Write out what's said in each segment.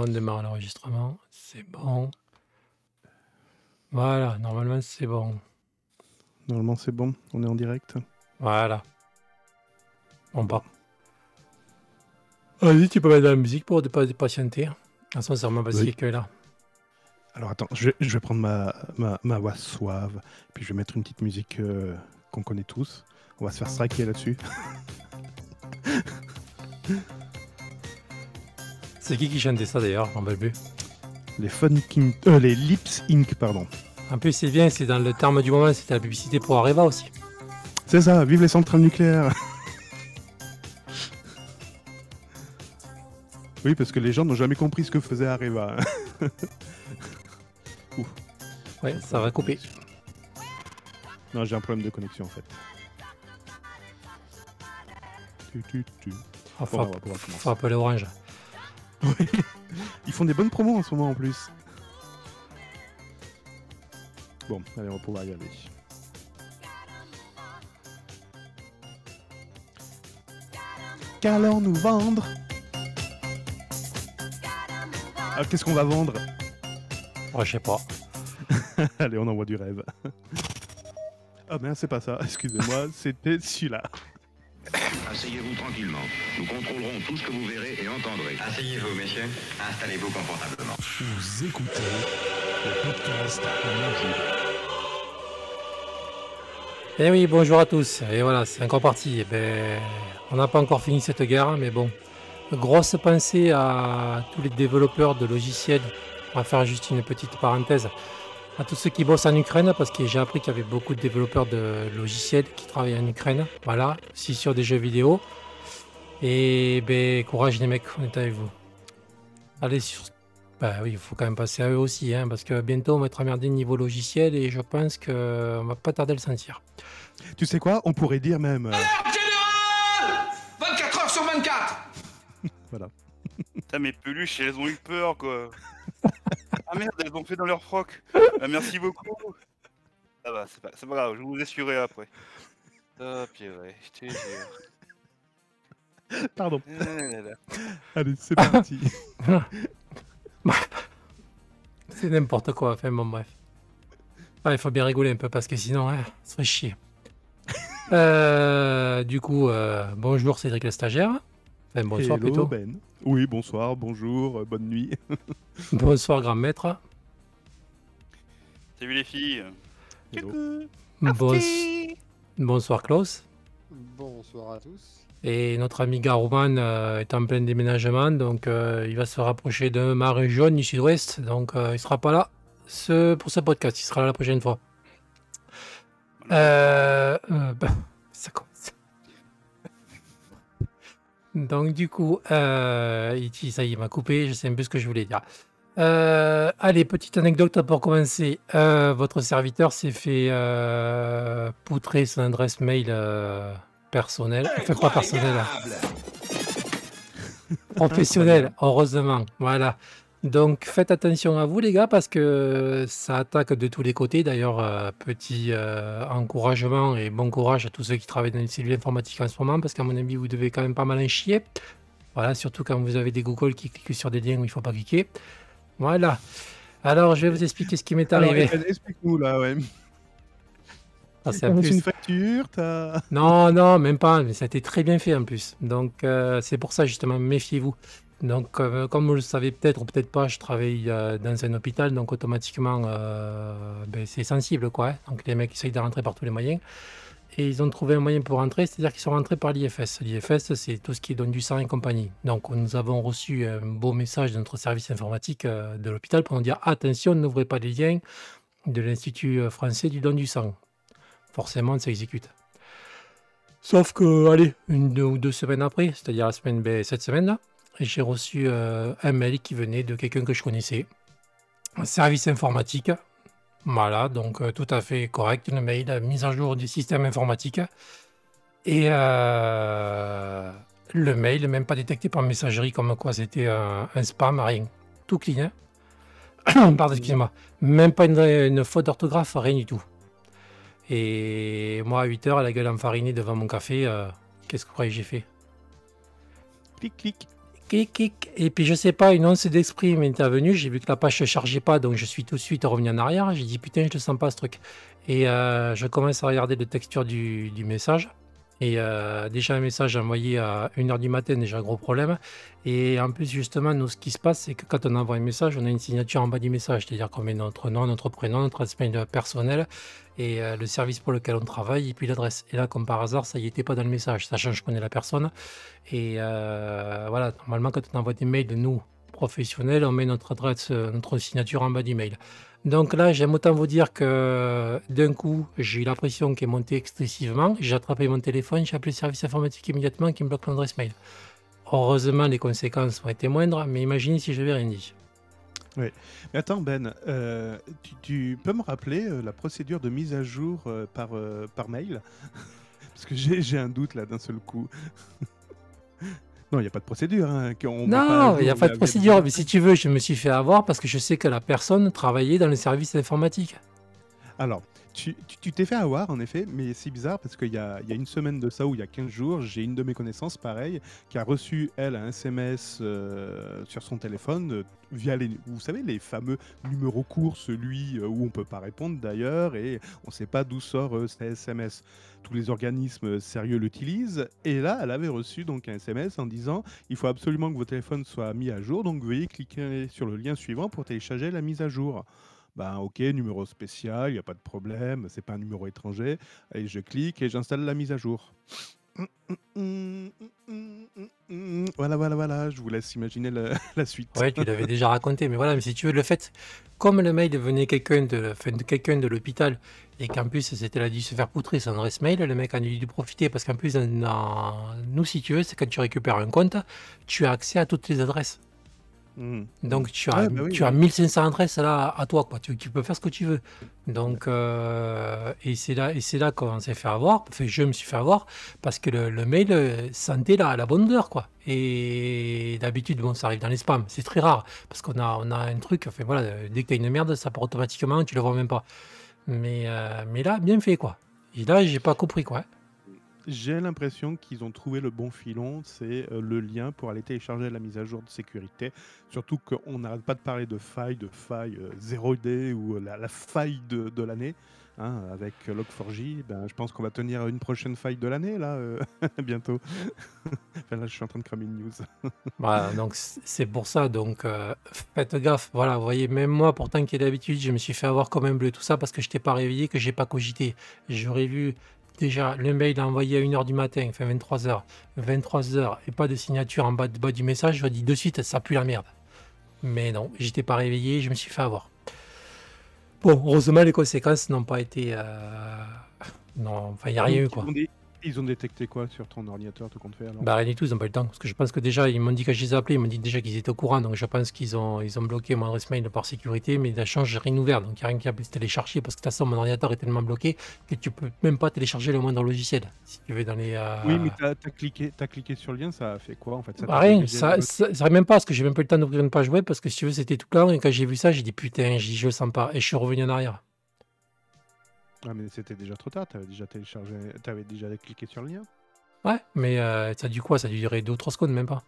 On démarre l'enregistrement. C'est bon. Voilà, normalement c'est bon. Normalement, c'est bon. On est en direct. Voilà. On part. Vas-y, tu peux mettre de la musique pour ne pas patienter. Ah, sincèrement, parce Oui. que là. Alors attends, je vais, je vais prendre ma, ma, ma voix suave, puis je vais mettre une petite musique euh, qu'on connaît tous. On va se faire striker là-dessus. C'est qui qui chantait ça d'ailleurs en plus. Les Fun King... euh, les Lips Inc. pardon. En plus, c'est bien, c'est dans le terme du moment, c'était la publicité pour Areva aussi. C'est ça, vive les centrales nucléaires. oui, parce que les gens n'ont jamais compris ce que faisait Areva. Ouais, ça va couper. non, j'ai un problème de connexion en fait. Tu, tu, tu. Ah, Bon, faut, on va pouvoir commencer. faut appeler Orange. Ils font des bonnes promos en ce moment en plus. Bon, allez, on va pouvoir y aller. Qu'allons-nous vendre? Ah, Qu'est-ce qu'on va vendre? Ouais, je sais pas. Allez, on envoie du rêve. Ah merde, c'est pas ça, excusez-moi, c'était celui-là. Asseyez-vous tranquillement. Nous contrôlerons tout ce que vous verrez et entendrez. Asseyez-vous, messieurs. Installez-vous confortablement. Vous écoutez le podcast Eh oui, bonjour à tous. Et voilà, c'est encore parti. Eh ben, on n'a pas encore fini cette guerre, mais bon. Grosse pensée à tous les développeurs de logiciels. On va faire juste une petite parenthèse. À tous ceux qui bossent en Ukraine, parce que j'ai appris qu'il y avait beaucoup de développeurs de logiciels qui travaillent en Ukraine. Voilà, aussi sur des jeux vidéo. Et ben, courage les mecs, on est avec vous. Allez sur. Bah oui, il faut quand même passer à eux aussi, hein, parce que bientôt on va être emmerdé niveau logiciel et je pense qu'on va pas tarder à le sentir. Tu sais quoi? On pourrait dire même... euh, Général 24 heures sur 24 voilà. Putain, mes peluches, elles ont eu peur, quoi. Ah merde, elles ont fait dans leur froc. Ah, merci beaucoup. Ah bah, c'est pas, c'est pas grave, je vous assurerai après. Ah, purée, je te jure. Pardon. Allez, c'est parti. C'est n'importe quoi, enfin bon bref. Ah, il faut bien rigoler un peu parce que sinon, hein, ça serait chier. Euh, du coup, euh, bonjour Cédric le stagiaire. Enfin, bonsoir Hello, plutôt. Ben. Oui, bonsoir, bonjour, euh, bonne nuit. Bonsoir grand maître. Salut les filles. Bons- Bonsoir Klaus. Bonsoir à tous. Et notre ami Garouman euh, est en plein déménagement, donc euh, il va se rapprocher de ma région du sud-ouest, donc euh, il sera pas là ce, pour ce podcast, il sera là la prochaine fois. Euh, euh, bah, Donc du coup, euh, ça y est, il m'a coupé, je sais un peu ce que je voulais dire. Euh, allez, petite anecdote pour commencer. Euh, votre serviteur s'est fait poutrer son adresse mail personnelle. Enfin, pas personnelle, professionnelle, heureusement. Voilà. Donc faites attention à vous les gars parce que ça attaque de tous les côtés. D'ailleurs, euh, petit euh, encouragement et bon courage à tous ceux qui travaillent dans les cellules informatiques en ce moment parce qu'à mon avis vous devez quand même pas mal en chier. Voilà, surtout quand vous avez des Google qui cliquent sur des liens où il faut pas cliquer. Voilà. Alors je vais vous expliquer ce qui m'est arrivé. Explique-nous là, ouais. Ah, c'est plus- une facture. Non, non, même pas, mais ça a été très bien fait en plus. Donc euh, c'est pour ça justement, méfiez-vous. Donc euh, comme vous le savez peut-être ou peut-être pas, je travaille euh, dans un hôpital, donc automatiquement euh, ben, c'est sensible quoi. hein. Donc les mecs essayent de rentrer par tous les moyens. Et ils ont trouvé un moyen pour rentrer, c'est-à-dire qu'ils sont rentrés par l'IFS. L'IFS, c'est tout ce qui donne du sang et compagnie. Donc nous avons reçu un beau message de notre service informatique de l'hôpital pour nous dire attention, n'ouvrez pas les liens de l'Institut français du don du sang. Forcément, on s'exécute. Sauf que, allez, une ou deux semaines après, c'est-à-dire la semaine, ben, cette semaine-là, j'ai reçu euh, un mail qui venait de quelqu'un que je connaissais. Un service informatique. Voilà, donc euh, tout à fait correct, le mail, mise à jour du système informatique. Et euh, le mail, même pas détecté par messagerie, comme quoi c'était un, spam, rien. Tout clean, hein. Pardon, excusez-moi. Même pas une, faute d'orthographe, rien du tout. Et moi, à 8h, la gueule enfarinée devant mon café, qu'est-ce que vous croyez que j'ai fait? Clic, clic. Et puis je sais pas, une once d'esprit m'est intervenue. J'ai vu que la page se chargeait pas, donc je suis tout de suite revenu en arrière. J'ai dit putain, je ne sens pas ce truc. Et euh, je commence à regarder le texture du message. Et euh, déjà un message envoyé à 1h du matin, déjà gros problème. Et en plus, justement, nous, ce qui se passe, c'est que quand on envoie un message, on a une signature en bas du message. C'est-à-dire qu'on met notre nom, notre prénom, notre adresse personnel et euh, le service pour lequel on travaille et puis l'adresse. Et là, comme par hasard, ça y était pas dans le message, sachant que je connais la personne. Et euh, voilà, normalement, quand on envoie des mails nous, professionnels, on met notre adresse, notre signature en bas du mail. Donc là, j'aime autant vous dire que d'un coup, j'ai eu la pression est montée excessivement. J'ai attrapé mon téléphone, j'ai appelé le service informatique immédiatement qui me bloque l'adresse mail. Heureusement, les conséquences ont été moindres, mais imaginez si je n'avais rien dit. Oui. Mais attends, Ben, euh, tu, peux me rappeler euh, la procédure de mise à jour euh, par, par mail? Parce que j'ai un doute là d'un seul coup. non, il n'y a pas de procédure. Hein, Non, il n'y a pas de procédure, mais si tu veux, je me suis fait avoir parce que je sais que la personne travaillait dans le service informatique. Alors, tu t'es fait avoir, en effet, mais c'est bizarre parce qu'il y a, une semaine de ça ou il y a 15 jours, j'ai une de mes connaissances, pareil, qui a reçu, elle, un SMS euh, sur son téléphone euh, via les, vous savez, les fameux numéros courts, celui euh, où on peut pas répondre d'ailleurs, et on sait pas d'où sort euh, SMS. Tous les organismes sérieux l'utilisent, et là, elle avait reçu donc un SMS en disant il faut absolument que vos téléphones soient mis à jour, donc veuillez cliquer sur le lien suivant pour télécharger la mise à jour. Ben ok, numéro spécial, il n'y a pas de problème, c'est pas un numéro étranger. Et je clique et j'installe la mise à jour. Voilà, voilà, voilà, je vous laisse imaginer la, suite. Ouais, tu l'avais déjà raconté, mais voilà, mais si tu veux, le fait, comme le mail venait quelqu'un de, de quelqu'un de l'hôpital, et qu'en plus, c'était là dû se faire poutrer son adresse mail, le mec en a dû profiter, parce qu'en plus, nous, si tu veux, c'est quand tu récupères un compte, tu as accès à toutes les adresses. Mm. Donc, tu as, Ouais, bah oui, tu oui. as 1500 adresses là à toi, quoi. Tu, tu peux faire ce que tu veux. Donc, euh, et c'est là, et c'est là qu'on s'est fait avoir. Enfin, je me suis fait avoir parce que le, le mail euh, sentait la, la bonne odeur, quoi. Et d'habitude, bon, ça arrive dans les spams. C'est très rare parce qu'on a, on a un truc. Enfin, voilà, euh, dès que tu as une merde, ça part automatiquement, tu le vois même pas. Mais, euh, mais là, bien fait, quoi. Et là, j'ai pas compris, quoi. J'ai l'impression qu'ils ont trouvé le bon filon, c'est euh, le lien pour aller télécharger la mise à jour de sécurité. Surtout qu'on n'arrête pas de parler de faille, de faille euh, 0D ou euh, la, faille de, de l'année. hein, avec euh, Log4j, ben, je pense qu'on va tenir une prochaine faille de l'année, là, euh, bientôt. là, je suis en train de cramer une news. Voilà, donc c'est pour ça. Donc euh, faites gaffe. Voilà, vous voyez, même moi, pourtant qui est d'habitude, je me suis fait avoir comme un bleu, tout ça parce que je t'ai pas réveillé, que j'ai pas cogité. J'aurais vu déjà le mail envoyé à 1h du matin, enfin 23h, 23h, et pas de signature en bas, de- bas du message. Je dis de suite, ça pue la merde. Mais non, j'étais pas réveillé, je me suis fait avoir. Bon, heureusement, les conséquences n'ont pas été. euh, Non, enfin, il n'y a rien eu quoi. Ils ont détecté quoi sur ton ordinateur, tout compte fait alors Bah rien du tout, ils n'ont pas eu le temps. Parce que je pense que déjà, ils m'ont dit que je les ai appelés, ils m'ont dit déjà qu'ils étaient au courant. Donc je pense qu'ils ont, ils ont bloqué mon adresse mail par sécurité, mais la change, j'ai rien ouvert. Donc il n'y a rien qui a pu se télécharger parce que de toute façon, mon ordinateur est tellement bloqué que tu peux même pas télécharger le moindre logiciel. Si tu veux dans les. euh, Oui, mais t'as as cliqué, t'as cliqué sur le lien, ça a fait quoi en fait? Ça bah, rien, ça, ça, ça même pas parce que j'ai même pas eu le temps d'ouvrir une page web parce que si tu veux, c'était tout blanc. Et quand j'ai vu ça, j'ai dit putain, dit, je sens pas. Et je suis revenu en arrière. Ah, mais c'était déjà trop tard, t'avais déjà téléchargé, t'avais déjà cliqué sur le lien Ouais, mais euh, ça a dû quoi? Ça a dû durer 2 ou 3 secondes, même pas.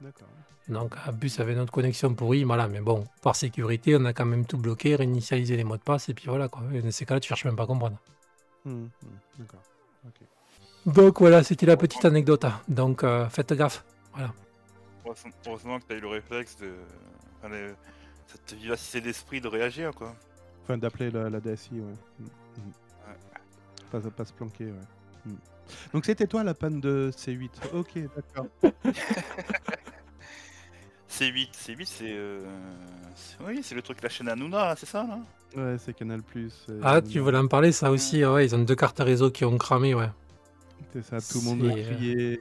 D'accord. Donc, en plus, avec notre connexion pourrie, voilà, mais bon, par sécurité, on a quand même tout bloqué, réinitialisé les mots de passe, et puis voilà, quoi. Et dans ces cas-là, tu cherches même pas à comprendre. Hmm, hmm, D'accord. Ok. Donc, voilà, c'était la petite anecdote. hein. Donc, euh, faites gaffe. Voilà. Heureusement- que tu as eu le réflexe de. Enfin, le- cette vivacité d'esprit de réagir, quoi. Enfin, d'appeler la, la DSI, ouais. Hmm, hmm. Pas, pas se planquer, ouais. Hmm. Donc c'était toi la panne de C8. Ok, d'accord. C8, C8, c'est. euh, c'est- Oui, c'est le truc, la chaîne Hanouna, c'est ça, là? Ouais, c'est Canal Plus. Ah, tu voulais en parler, ça aussi, ouais, ils ont deux cartes réseau qui ont cramé, ouais. C'est ça, tout le monde euh, criait,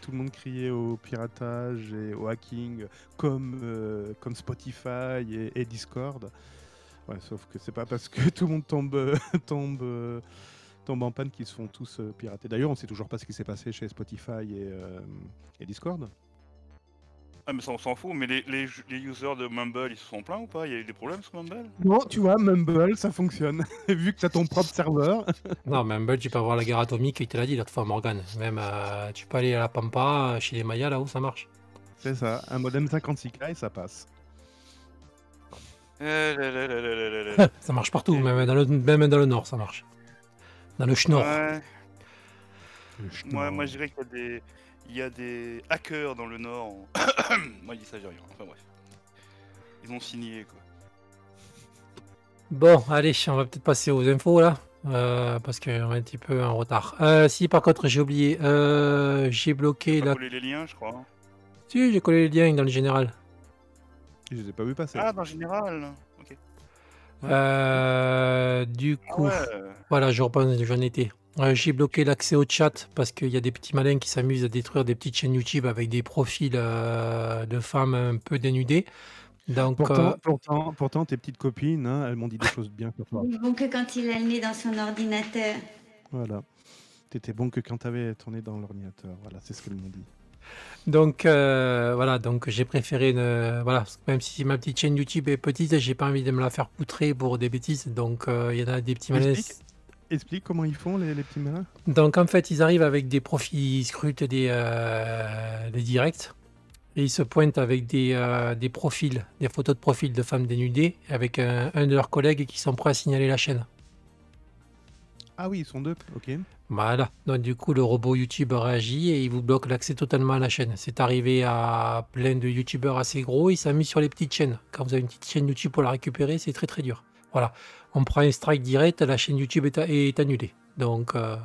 tout le monde criait au piratage et au hacking comme, euh, comme Spotify et, et Discord. Ouais, sauf que c'est pas parce que tout le monde tombe, euh, tombe, euh, tombe en panne qu'ils se font tous euh, pirater. D'ailleurs, on sait toujours pas ce qui s'est passé chez Spotify et, euh, et Discord. Ah, mais ça, on s'en fout, mais les, les, les users de Mumble, ils se sont plaints ou pas? Il y a eu des problèmes sur Mumble? Non, tu vois, Mumble, ça fonctionne. Vu que tu as ton propre serveur. Non, mais Humble, tu peux avoir la guerre atomique, il te l'a dit l'autre fois, Morgan. Même, euh, tu peux aller à la Pampa, chez les Mayas, là-haut, ça marche. C'est ça, un modem 56K et ça passe. Ça marche partout, même dans le, même dans le nord, ça marche. Dans le schnorr. Ouais, Le moi, je dirais qu'il y a des. Il y a des hackers dans le Nord. moi, je dis ça, j'ai rien. Enfin bref. Ils ont signé quoi. Bon, allez, on va peut-être passer aux infos là. euh, parce qu'on est un petit peu en retard. Euh, si par contre j'ai oublié, euh, j'ai bloqué la. coller les liens, je crois. hein. Si, j'ai collé les liens dans le général. Je les ai pas vus passer. Ah, le général. Ok. Euh, du Ah coup, ouais. voilà, je reprends, j'en étais. Euh, j'ai bloqué l'accès au chat parce qu'il y a des petits malins qui s'amusent à détruire des petites chaînes YouTube avec des profils euh, de femmes un peu dénudées. Donc, Pourtant, euh, pourtant, pourtant, tes petites copines, hein, elles m'ont dit des choses bien sur toi. Bon que quand il a le nez dans son ordinateur. Voilà. T'étais bon que quand t'avais tourné dans l'ordinateur. Voilà, c'est ce qu'elles m'ont dit. Donc euh, voilà, donc j'ai préféré ne... voilà, même si ma petite chaîne YouTube est petite, j'ai pas envie de me la faire poutrer pour des bêtises. Donc euh, il y en a des petits malins. Explique. Explique comment ils font, les, les petits malins. Donc en fait, ils arrivent avec des profils, ils scrutent des, euh, des directs et ils se pointent avec des, des profils, des photos de profil de femmes dénudées avec un, un de leurs collègues qui sont prêts à signaler la chaîne. Ah oui, ils sont deux. Ok. Voilà, donc du coup le robot YouTube réagit et il vous bloque l'accès totalement à la chaîne. C'est arrivé à plein de YouTubeurs assez gros, il s'est mis sur les petites chaînes. Quand vous avez une petite chaîne YouTube pour la récupérer, c'est très très dur. Voilà, on prend un strike direct, la chaîne YouTube est, annulée. Donc euh,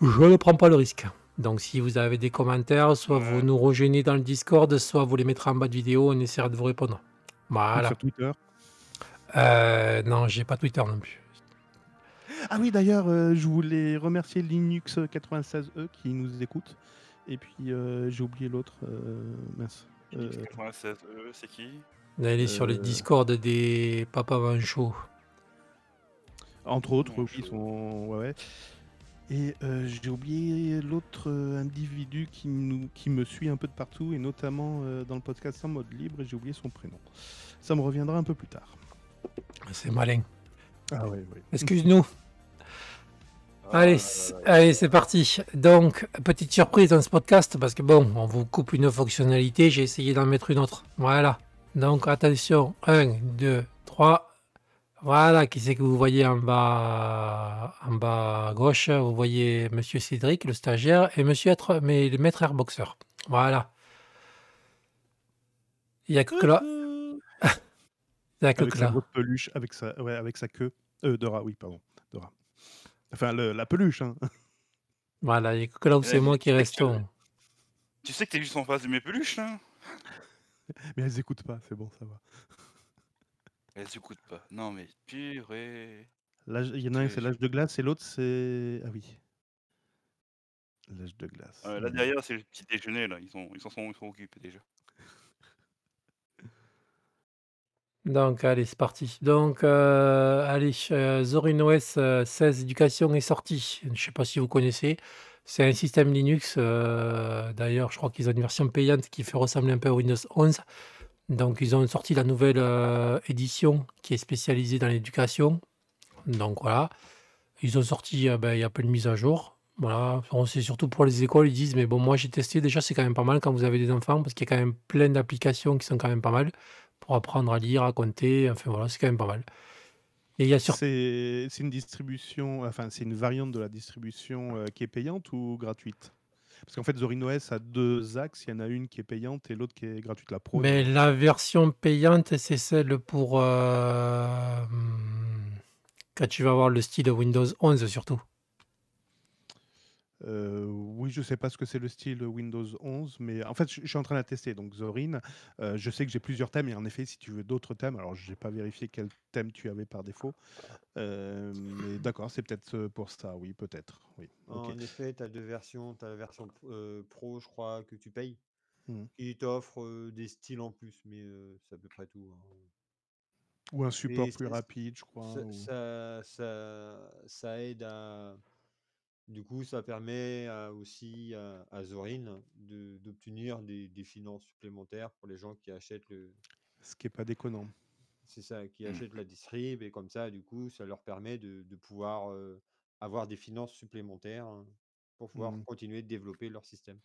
je ne prends pas le risque. Donc si vous avez des commentaires, soit vous nous rejoignez dans le Discord, soit vous les mettrez en bas de vidéo, on essaiera de vous répondre. Voilà. Sur Twitter. Euh, non, j'ai pas Twitter non plus. Ah oui, d'ailleurs, euh, je voulais remercier Linux 96E qui nous écoute. Et puis, euh, j'ai oublié l'autre. euh, mince. Euh, 96, euh, c'est qui? Allez sur le Euh. Discord des Papa Manchot. entre autres, oui, ils sont. Ouais, ouais. Et euh, j'ai oublié l'autre euh, individu qui, nous, qui me suit un peu de partout, et notamment euh, dans le podcast en mode libre, et j'ai oublié son prénom. Ça me reviendra un peu plus tard. C'est malin. Ah ouais, ouais. Excuse-nous. Ah Allez, là c- là. allez, c'est parti. Donc, petite surprise dans ce podcast, parce que bon, on vous coupe une fonctionnalité, j'ai essayé d'en mettre une autre. Voilà. Donc, attention. 1, 2, 3. Voilà, qui c'est que vous voyez en bas, en bas à gauche? Vous voyez Monsieur Cédric, le stagiaire, et Monsieur être, mais le maître airboxer. Voilà. Il y a que là. Il y a que Avec que sa là. grosse peluche, avec sa, ouais, avec sa queue. Euh, Dora, oui, pardon. Dora. Enfin, le- la peluche, hein. Voilà, que là où c'est Eh, moi qui tu sais que- restons. Tu sais que t'es juste en face de mes peluches, hein Mais elles écoutent pas, c'est bon, ça va. Elles s'écoutent pas. Non mais purée. L'âge- Il y en a un, c'est l'âge de glace, et l'autre, c'est. Ah oui. L'âge de glace. Euh, là derrière c'est le petit déjeuner là, ils sont ils s'en sont, ils sont occupés déjà. Donc, allez, c'est parti. Donc, euh, allez, euh, Zorin OS euh, 16 Éducation est sorti. Je ne sais pas si vous connaissez. C'est un système Linux. euh, D'ailleurs, je crois qu'ils ont une version payante qui fait ressembler un peu à Windows 11. Donc, ils ont sorti la nouvelle euh, édition qui est spécialisée dans l'éducation. Donc, voilà. Ils ont sorti, euh, ben, il y a plein de mises à jour. Voilà, c'est surtout pour les écoles, ils disent, mais bon, moi j'ai testé, déjà c'est quand même pas mal quand vous avez des enfants, parce qu'il y a quand même plein d'applications qui sont quand même pas mal pour apprendre à lire, à compter, enfin voilà, c'est quand même pas mal. Et il y a sur... C'est une distribution, enfin, c'est une variante de la distribution euh, qui est payante ou gratuite? Parce qu'en fait, Zorin OS a deux axes. Il y en a une qui est payante et l'autre qui est gratuite, la pro. Mais la version payante, c'est celle pour... euh, Quand tu vas avoir le style Windows 11 surtout. Euh, oui, je sais pas ce que c'est le style Windows 11, mais en fait, je je suis en train de la tester. Donc, Zorin, euh, je sais que j'ai plusieurs thèmes, et en effet, si tu veux d'autres thèmes, alors je n'ai pas vérifié quel thème tu avais par défaut, euh, mais d'accord, c'est peut-être pour ça, oui, peut-être. Oui. ok. En effet, tu as deux versions. Tu as la version pro, je crois, que tu payes, Mhm. qui t'offre des styles en plus, mais c'est à peu près tout. hein. Ou un support plus rapide, je crois. Ça, ou- ça, ça- ça aide à. Du coup, ça permet à- aussi à, à Zorin de- d'obtenir des, des finances supplémentaires pour les gens qui achètent le. Ce qui est pas déconnant. C'est ça, qui Mm. achètent la distrib et comme ça, du coup, ça leur permet de, de pouvoir avoir des finances supplémentaires hein, pour pouvoir Mhm. continuer de développer leur système.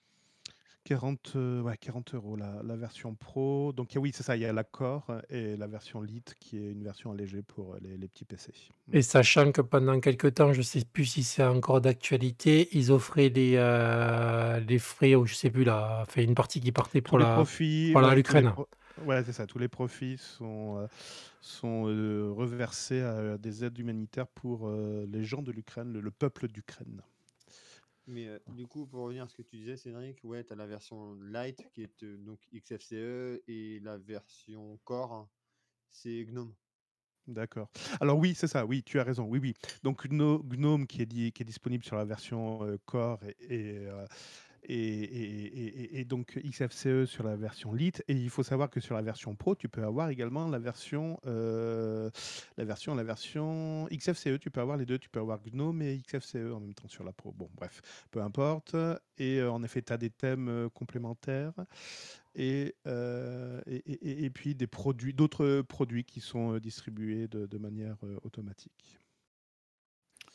40, euh, ouais, 40 euros la, la version Pro. Donc oui, c'est ça, il y a la Core et la version Lite qui est une version allégée pour les, les petits PC. Et sachant que pendant quelques temps, je sais plus si c'est encore d'actualité, ils offraient les, euh, les frais, ou je sais plus là, fait une partie qui partait pour la profits, pour ouais, l'Ukraine. pro- ouais, c'est ça, tous les profits sont, euh, sont reversés à des aides humanitaires pour les gens de l'Ukraine, le, le peuple d'Ukraine. Mais euh, du coup, pour revenir à ce que tu disais, Cédric, ouais, tu as la version light qui est euh, donc XFCE et la version core, hein, c'est GNOME. D'accord. Alors oui, c'est ça, oui, tu as raison, oui, oui. Donc Gno- Gnome qui est, qui est disponible sur la version euh, Core et, et, donc XFCE sur la version Lite. Et il faut savoir que sur la version Pro, tu peux avoir également la version, euh, la version, la version XFCE. Tu peux avoir les deux, tu peux avoir Gnome et XFCE en même temps sur la Pro. Bon, bref, peu importe. Et euh, en effet, tu as des thèmes euh, complémentaires et, et, puis des produits, d'autres produits qui sont distribués de, manière automatique.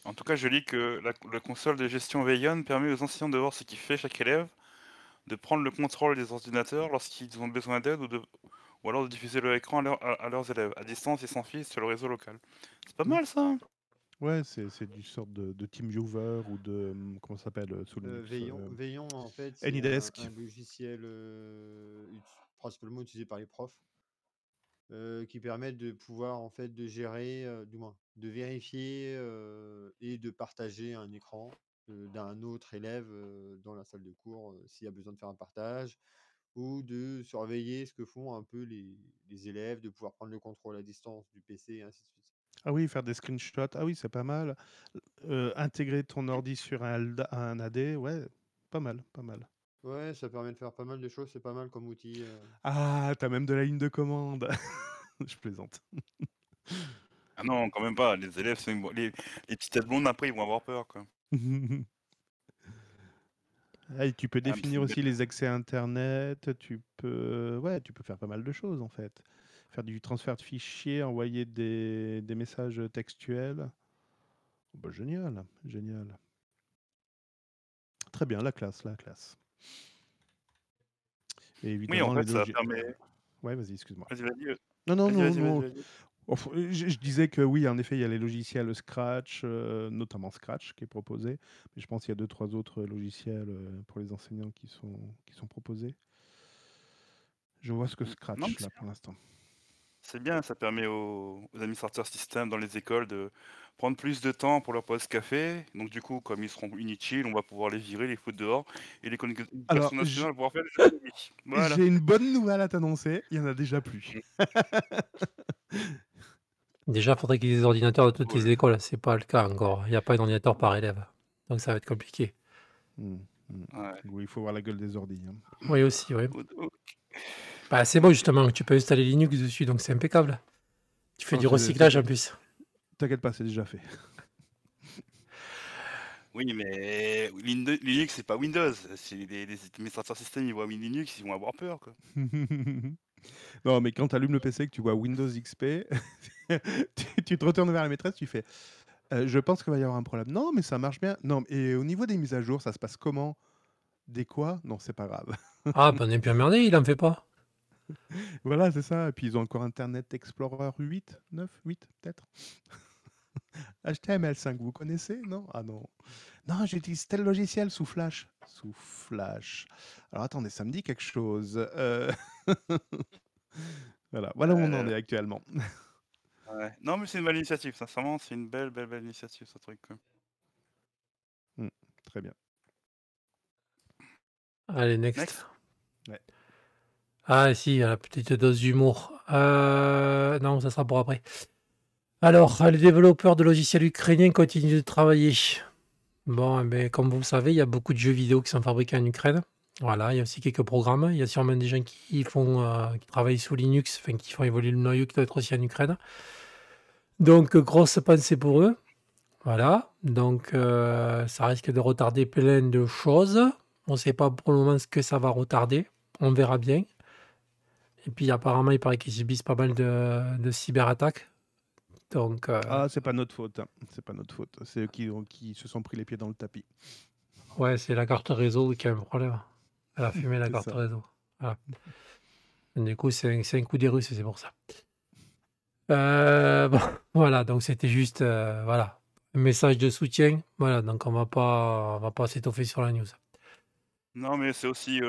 En tout cas, je lis que la, la console de gestion Veillon permet aux enseignants de voir ce qui fait chaque élève, de prendre le contrôle des ordinateurs lorsqu'ils ont besoin d'aide ou, de, ou alors de diffuser leur écran à, leur- à- à leurs élèves, à distance et sans fil sur le réseau local. C'est pas Mm. mal ça Ouais, c'est c'est du sorte de, de TeamViewer ou de hum, comment ça s'appelle euh, sous Euh, Linux Veillon, euh, Veillon, en fait, c'est un, AnyDesk. un logiciel euh, principalement utilisé par les profs euh, qui permet de pouvoir en fait de gérer, euh, du moins de vérifier euh, et de partager un écran d'un autre élève dans la salle de cours s'il y a besoin de faire un partage ou de surveiller ce que font un peu les, élèves, de pouvoir prendre le contrôle à distance du PC et ainsi de suite. Ah oui, faire des screenshots. Ah oui, c'est pas mal. Intégrer ton ordi sur un, un AD, ouais, pas mal, pas mal. Ouais, ça permet de faire pas mal de choses, c'est pas mal comme outil. euh. Ah, t'as même de la ligne de commande. Je plaisante. Ah non, quand même pas. Les élèves, les, les petites têtes blondes après, ils vont avoir peur quoi. Ah, et tu peux Ah, définir aussi les accès Internet, tu peux, ouais, tu peux faire pas mal de choses en fait. Faire du transfert de fichiers, envoyer des, des messages textuels. Bah, génial, génial. Très bien, la classe, la classe. Et Oui, en fait, ça permet. Ouais, vas-y, excuse-moi. Vas-y, vas-y. Non, non, Vas-y, non, vas-y, non. vas-y, vas-y. Enfin, je, je disais que oui, en effet, il y a les logiciels Scratch, euh, notamment Scratch qui est proposé. Mais je pense qu'il y a deux, trois autres logiciels euh, pour les enseignants qui sont, qui sont proposés. Je vois ce que Scratch Non, là pour l'instant. C'est bien, ça permet aux, aux administrateurs système dans les écoles de prendre plus de temps pour leur pause café. Donc du coup, comme ils seront inutiles, on va pouvoir les virer, les foutre dehors, et les Alors, l'éducation j- nationale va pouvoir faire économies. Voilà. J'ai une bonne nouvelle à t'annoncer, il y en a déjà plus. Déjà, il faudrait qu'il y ait des ordinateurs dans toutes les écoles. C'est pas le cas encore. Il n'y a pas d'ordinateur par élève. Donc ça va être compliqué. Hmm, hmm. Ouais. Oui, il faut voir la gueule des ordi. hein. Oui, aussi, oui. Ou- ou- Bah, c'est bon, justement, tu peux installer Linux dessus, donc c'est impeccable. Tu fais Non, du c'est- recyclage en plus. T'inquiète pas, c'est déjà fait. Oui, mais Lin- Linux, c'est pas Windows. C'est les, les administrateurs système, ils voient Linux, ils vont avoir peur. Quoi. non, mais quand tu allumes le PC et que tu vois Windows XP, tu, tu te retournes vers la maîtresse, tu fais Euh, Je pense qu'il va y avoir un problème. Non, mais ça marche bien. Non, et au niveau des mises à jour, ça se passe comment? Des quoi? Non, c'est pas grave. Ah, ben on est bien merdé, il en fait pas. voilà, c'est ça. Et puis ils ont encore Internet Explorer 8, 9, 8 peut-être. HTML5, vous connaissez Non? Ah non. Non, j'utilise tel logiciel sous Flash. Sous Flash. Alors attendez, ça me dit quelque chose. Euh, voilà, voilà où on en Euh, est actuellement. Ouais. Non, mais c'est une belle initiative, sincèrement, c'est une belle, belle, belle initiative, ce truc. quoi. Hmm, très bien. Allez, next. Next. Ouais. Ah, si, la petite dose d'humour. Euh, non, ça sera pour après. Alors, les développeurs de logiciels ukrainiens continuent de travailler. Bon, eh ben, comme vous le savez, il y a beaucoup de jeux vidéo qui sont fabriqués en Ukraine. Voilà, il y a aussi quelques programmes. Il y a sûrement des gens qui euh, travaillent sous Linux, enfin, qui font évoluer le noyau qui doit être aussi en Ukraine. Donc, grosse pensée pour eux. Voilà, donc euh, ça risque de retarder plein de choses. On ne sait pas pour le moment ce que ça va retarder. On verra bien. Et puis apparemment, il paraît qu'ils subissent pas mal de cyberattaques. Donc, euh, Ah, c'est pas notre faute. hein. C'est pas notre faute. C'est eux qui, ont- qui se sont pris les pieds dans le tapis. ouais, c'est la carte réseau qui a un problème. Elle a fumé la carte ça. réseau. Voilà. Du coup, c'est un coup des Russes, c'est pour ça. Heu, bon, voilà, donc c'était juste, heu, voilà, un message de soutien. Voilà, donc on va pas on va pas s'étoffer sur la news. Non, mais c'est aussi,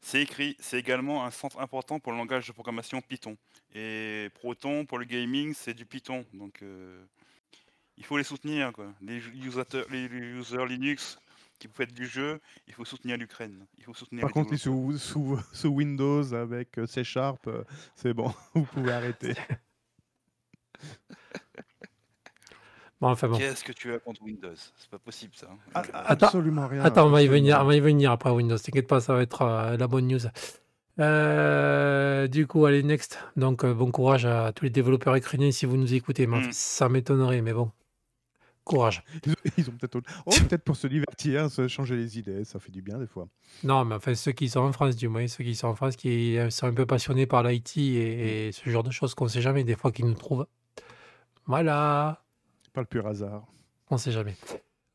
c'est écrit c'est également un centre important pour le langage de programmation Python et Proton pour le gaming, c'est du Python donc heu, il faut les soutenir quoi. Les usateurs users Linux qui vous faites du jeu, il faut soutenir l'Ukraine. Il faut soutenir Par contre, sous, sous, sous Windows avec euh, C Sharp, euh, c'est bon, vous pouvez arrêter. Bon, enfin bon. Qu'est-ce que tu as contre Windows? C'est pas possible ça, hein. Ah, absolument rien. attends, on va y venir, on va y venir après Windows. T'inquiète pas, ça va être euh, la bonne news. Euh, du coup, allez, next. Donc, euh, bon courage à tous les développeurs ukrainiens si vous nous écoutez. Mais Mmh. ça m'étonnerait, mais bon, courage. Ils, ont peut-être autre- oh, peut-être pour se divertir, se changer les idées, ça fait du bien des fois. Non, mais enfin, ceux qui sont en France, du moins, ceux qui sont en France, qui sont un peu passionnés par l'IT et, et ce genre de choses qu'on sait jamais, des fois qu'ils nous trouvent. Voilà, Pas le pur hasard. on sait jamais.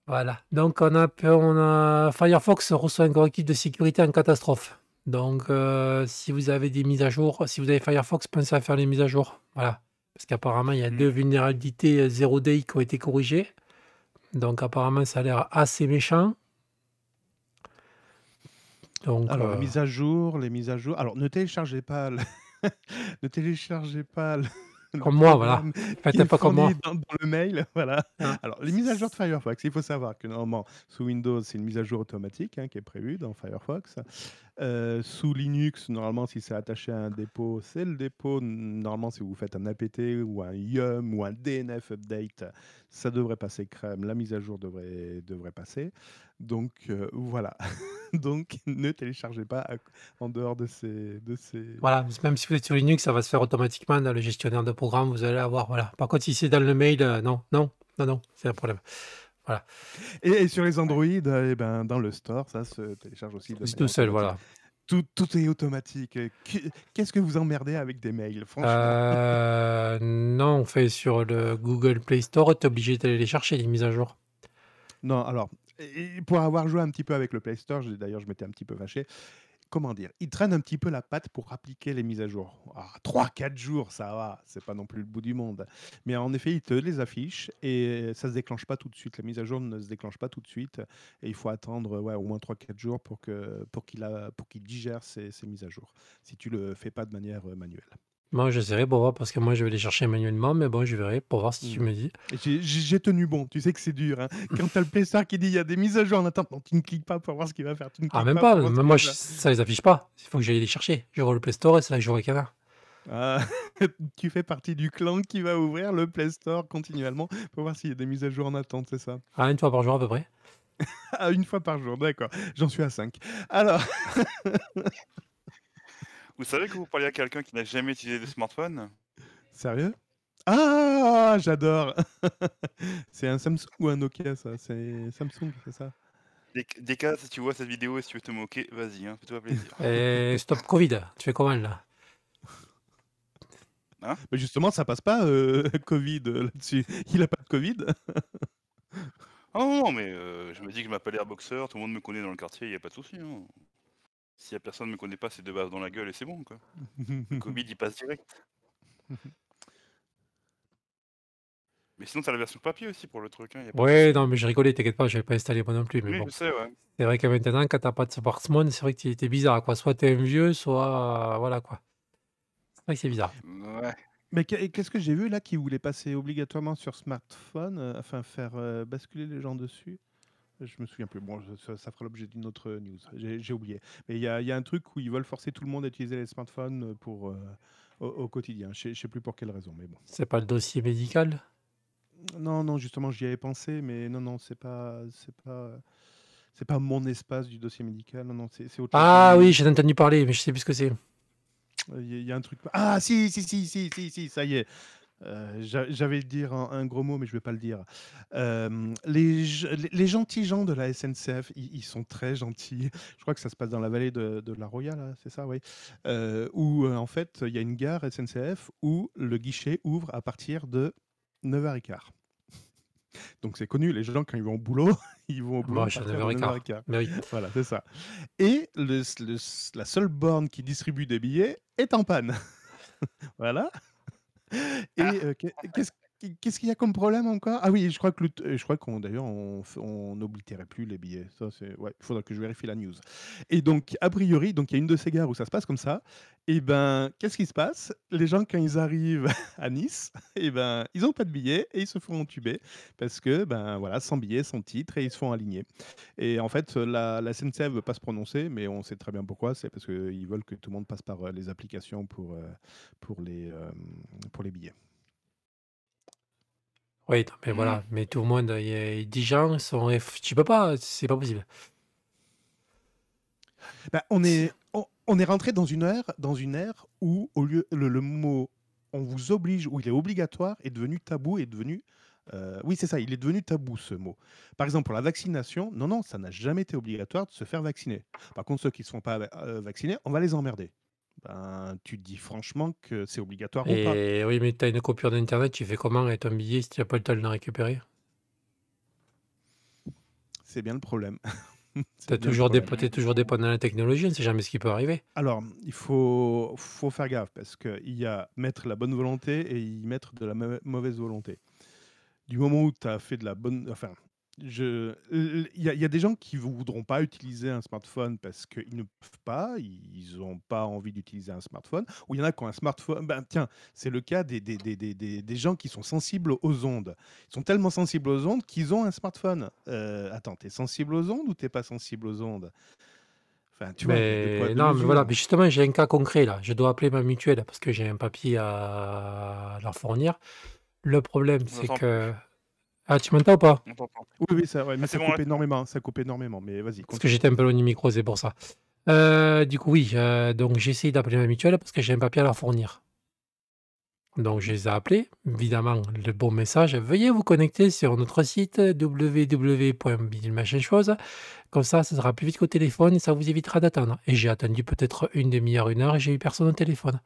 Voilà. Donc, on a, on a Firefox reçoit un correctif de sécurité en catastrophe. Donc, euh, si vous avez des mises à jour, si vous avez Firefox, pensez à faire les mises à jour. Voilà. Parce qu'apparemment, il y a Mmh. deux vulnérabilités euh, zero day qui ont été corrigées. Donc, apparemment, ça a l'air assez méchant. Donc, Alors, euh, les mises à jour, les mises à jour. Alors, ne téléchargez pas le... ne téléchargez pas le... comme moi, voilà. Faites pas comme moi. dans, dans le mail. Voilà. Hein. Alors, les mises à jour de Firefox, il faut savoir que normalement, sous Windows, c'est une mise à jour automatique hein, qui est prévue dans Firefox. Euh, sous Linux, normalement, si c'est attaché à un dépôt, c'est le dépôt. Normalement, si vous faites un apt ou un yum ou un DNF update, ça devrait passer crème. La mise à jour devrait, passer. Donc, euh, voilà. Donc, ne téléchargez pas en dehors de ces... De ces... Voilà, même si vous êtes sur Linux, ça va se faire automatiquement dans le gestionnaire de programme. Vous allez avoir, voilà. Par contre, si c'est dans le mail, euh, non, non, non, non, c'est un problème. Voilà, Et, et sur les Android, euh, eh ben, dans le store, ça se télécharge aussi de tout seul, voilà. Tout, tout est automatique. Que- Qu'est-ce que vous emmerdez avec des mails, franchement? Euh, non, on fait sur le Google Play Store, tu es obligé d'aller les chercher, les mises à jour. Non, alors, pour avoir joué un petit peu avec le Play Store, d'ailleurs, je m'étais un petit peu fâché. Comment dire Ils traînent un petit peu la patte pour appliquer les mises à jour. 3-4 jours, ça va, c'est pas non plus le bout du monde. Mais en effet, ils te les affichent et ça se déclenche pas tout de suite. La mise à jour ne se déclenche pas tout de suite. Et il faut attendre au moins 3-4 jours pour qu'il pour digère ces, ces mises à jour, si tu le fais pas de manière euh, manuelle. Moi, j'essaierai pour voir, parce que moi, je vais les chercher manuellement, mais bon, je verrai pour voir si tu Mm. me dis. J'ai tenu bon, tu sais que c'est dur. Hein. Quand tu as le Play Store qui dit il y a des mises à jour en attente, non, tu ne cliques pas pour voir ce qu'il va faire. Tu ne Ah, cliques même pas pas, pour voir ce même qu'il moi, va je- faire. ça les affiche pas. Il faut que j'aille les chercher. Je vois le Play Store et c'est là que je vois canards. Ah, tu fais partie du clan qui va ouvrir le Play Store continuellement pour voir s'il y a des mises à jour en attente, c'est ça? Ah, une fois par jour à peu près. Ah, Une fois par jour, d'accord. J'en suis à 5. Alors, Vous savez que vous parlez à quelqu'un qui n'a jamais utilisé de smartphone? sérieux? Ah, j'adore C'est un Samsung ou un Nokia, ça C'est Samsung, c'est ça Des cas, si tu vois cette vidéo et si tu veux te moquer, vas-y, hein, fais-toi plaisir. Et stop Covid, tu fais comment là? Hein? Mais justement, ça passe pas, euh, Covid, euh, là-dessus. Il a pas de Covid Ah non, non, mais heu, je me dis que je m'appelle Airboxer, tout le monde me connaît dans le quartier, il y a pas de souci, hein. S'il y a personne me connaît pas, c'est deux baffes dans la gueule et c'est bon, quoi. Le Covid, il passe direct. Mais sinon, tu as la version papier aussi pour le truc, hein, il y a pas de Ouais, non, mais je rigolais, t'inquiète pas, je vais pas installer moi non plus, mais Oui, bon. je sais, ouais. C'est vrai que maintenant, quand t'as pas de smartphone, c'est vrai que t'es t'es bizarre, quoi. Soit t'es un vieux, soit. Voilà, quoi. C'est vrai que c'est bizarre. Ouais. Mais qu'est- qu'est-ce que j'ai vu là qui voulait passer obligatoirement sur smartphone, euh, enfin faire euh, basculer les gens dessus? Je me souviens plus. Bon, ça, ça fera l'objet d'une autre news. J'ai j'ai oublié. Mais il y, a il y a un truc où ils veulent forcer tout le monde à utiliser les smartphones pour, euh, au, au quotidien. Je je sais plus pour quelle raison, mais bon. C'est pas le dossier médical? Non, non, justement, j'y avais pensé, mais non, non, c'est pas, c'est pas, c'est pas mon espace du dossier médical. Non, non, c'est autre chose. Ah Mais oui, j'en ai entendu parler, mais je sais plus ce que c'est. Il y, y a un truc. Ah, si, si, si, si, si, si, ça y est. Euh, j'a- J'avais le dire un, un gros mot, mais je vais pas le dire. Euh, les, ge- les- les gentils gens de la SNCF, ils, ils sont très gentils. Je crois que ça se passe dans la vallée de, de la Roya, là, c'est ça, oui. Euh, où euh, en fait, il y a une gare SNCF où le guichet ouvre à partir de 9h15. Donc c'est connu, les gens quand ils vont au boulot, ils vont au boulot Moi, à je suis à partir de 9h15. 9h15. Mais oui. Voilà, c'est ça. Et le le la seule borne qui distribue des billets est en panne. Voilà. Et heu, qu'est qu'est-ce qu'est-ce qu'il y a comme problème encore? Ah oui, je crois que je crois qu'on d'ailleurs on on plus les billets. Ça c'est ouais, il faudra que je vérifie la news. Et donc a priori, donc il y a une de ces gares où ça se passe comme ça. Et ben, qu'est-ce qui se passe? Les gens quand ils arrivent à Nice, et ben, ils ont pas de billets et ils se font entuber parce que, ben, voilà, sans billets, sans titre et ils se font aligner. Et en fait, la la SNCF veut pas se prononcer, mais on sait très bien pourquoi. C'est parce qu'ils veulent que tout le monde passe par, heu, les applications pour, heu, pour les, hem, pour les billets. Oui, non, mais Mmh. voilà, mais tout le monde, il y a 10 gens sont tu peux pas, c'est pas possible. Bah, on est on on est rentré dans une ère dans une ère où au lieu le le mot «on vous oblige» où il est obligatoire est devenu tabou, est devenu, heu, oui, c'est ça, il est devenu tabou ce mot. Par exemple, pour la vaccination, non, non, ça n'a jamais été obligatoire de se faire vacciner. Par contre, ceux qui ne se font pas va heu, vacciner, on va les emmerder. Ben, tu te dis franchement que c'est obligatoire ou pas? Et oui, mais tu as une coupure d'internet, tu fais comment avec ton billet si tu as pas le temps de le récupérer? C'est bien le problème. Tu C'est as bien le toujours dép problème. tu es toujours dépendant de la technologie, on ne sait jamais ce qui peut arriver. Alors, il faut faut faire gaffe parce qu'il y a mettre la bonne volonté et y mettre de la mau mauvaise volonté. Du moment où tu as fait de la bonne enfin, je il y a il y a des gens qui voudront pas utiliser un smartphone parce qu'ils ne peuvent pas, ils ont pas envie d'utiliser un smartphone. Ou il y en a qui ont un smartphone ben, tiens, c'est le cas des des des des des des gens qui sont sensibles aux ondes. Ils sont tellement sensibles aux ondes qu'ils ont un smartphone. Heu, attends, tu es sensible aux ondes ou tu es pas sensible aux ondes? Enfin, tu vois, il y a 2 poids, Mais 2 non, mais voilà, mais justement, j'ai un cas concret là. Je dois appeler ma mutuelle parce que j'ai un papier à leur fournir. Le problème, c'est que plus. Ah, tu m'entends ou pas? On t'entend. Oui, oui, ça ouais, mais Ah, ça bon, coupe là, énormément, ça coupe énormément, mais vas-y, Parce que continue. j'étais un peu loin du micro, c'est pour ça. Heu, du coup, oui, heu, donc j'ai essayé d'appeler ma mutuelle parce que j'ai un papier à leur fournir. Donc je les ai appelés, évidemment, le bon message: «Veuillez vous connecter sur notre site www.bidule machin chose, comme ça, ça sera plus vite qu'au téléphone et ça vous évitera d'attendre» et j'ai attendu peut-être une demi-heure, 1 heure et j'ai eu personne au téléphone.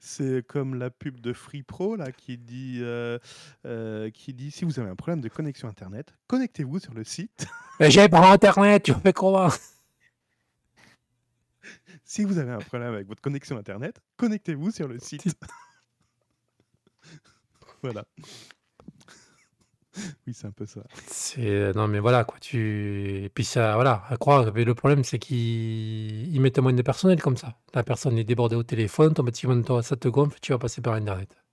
C'est comme la pub de Free Pro là qui dit, heu heu, qui dit: «Si vous avez un problème de connexion internet, connectez-vous sur le site» Mais j'ai pas internet, tu fais comment? «Si vous avez un problème avec votre connexion internet, connectez-vous sur le site». Voilà. Oui, c'est un peu ça. C'est non, mais voilà quoi, tu et puis ça voilà, à croire mais le problème c'est qu'ils ils mettent moins de personnel comme ça. La personne est débordée au téléphone, automatiquement toi ça te gonfle, tu vas passer par internet.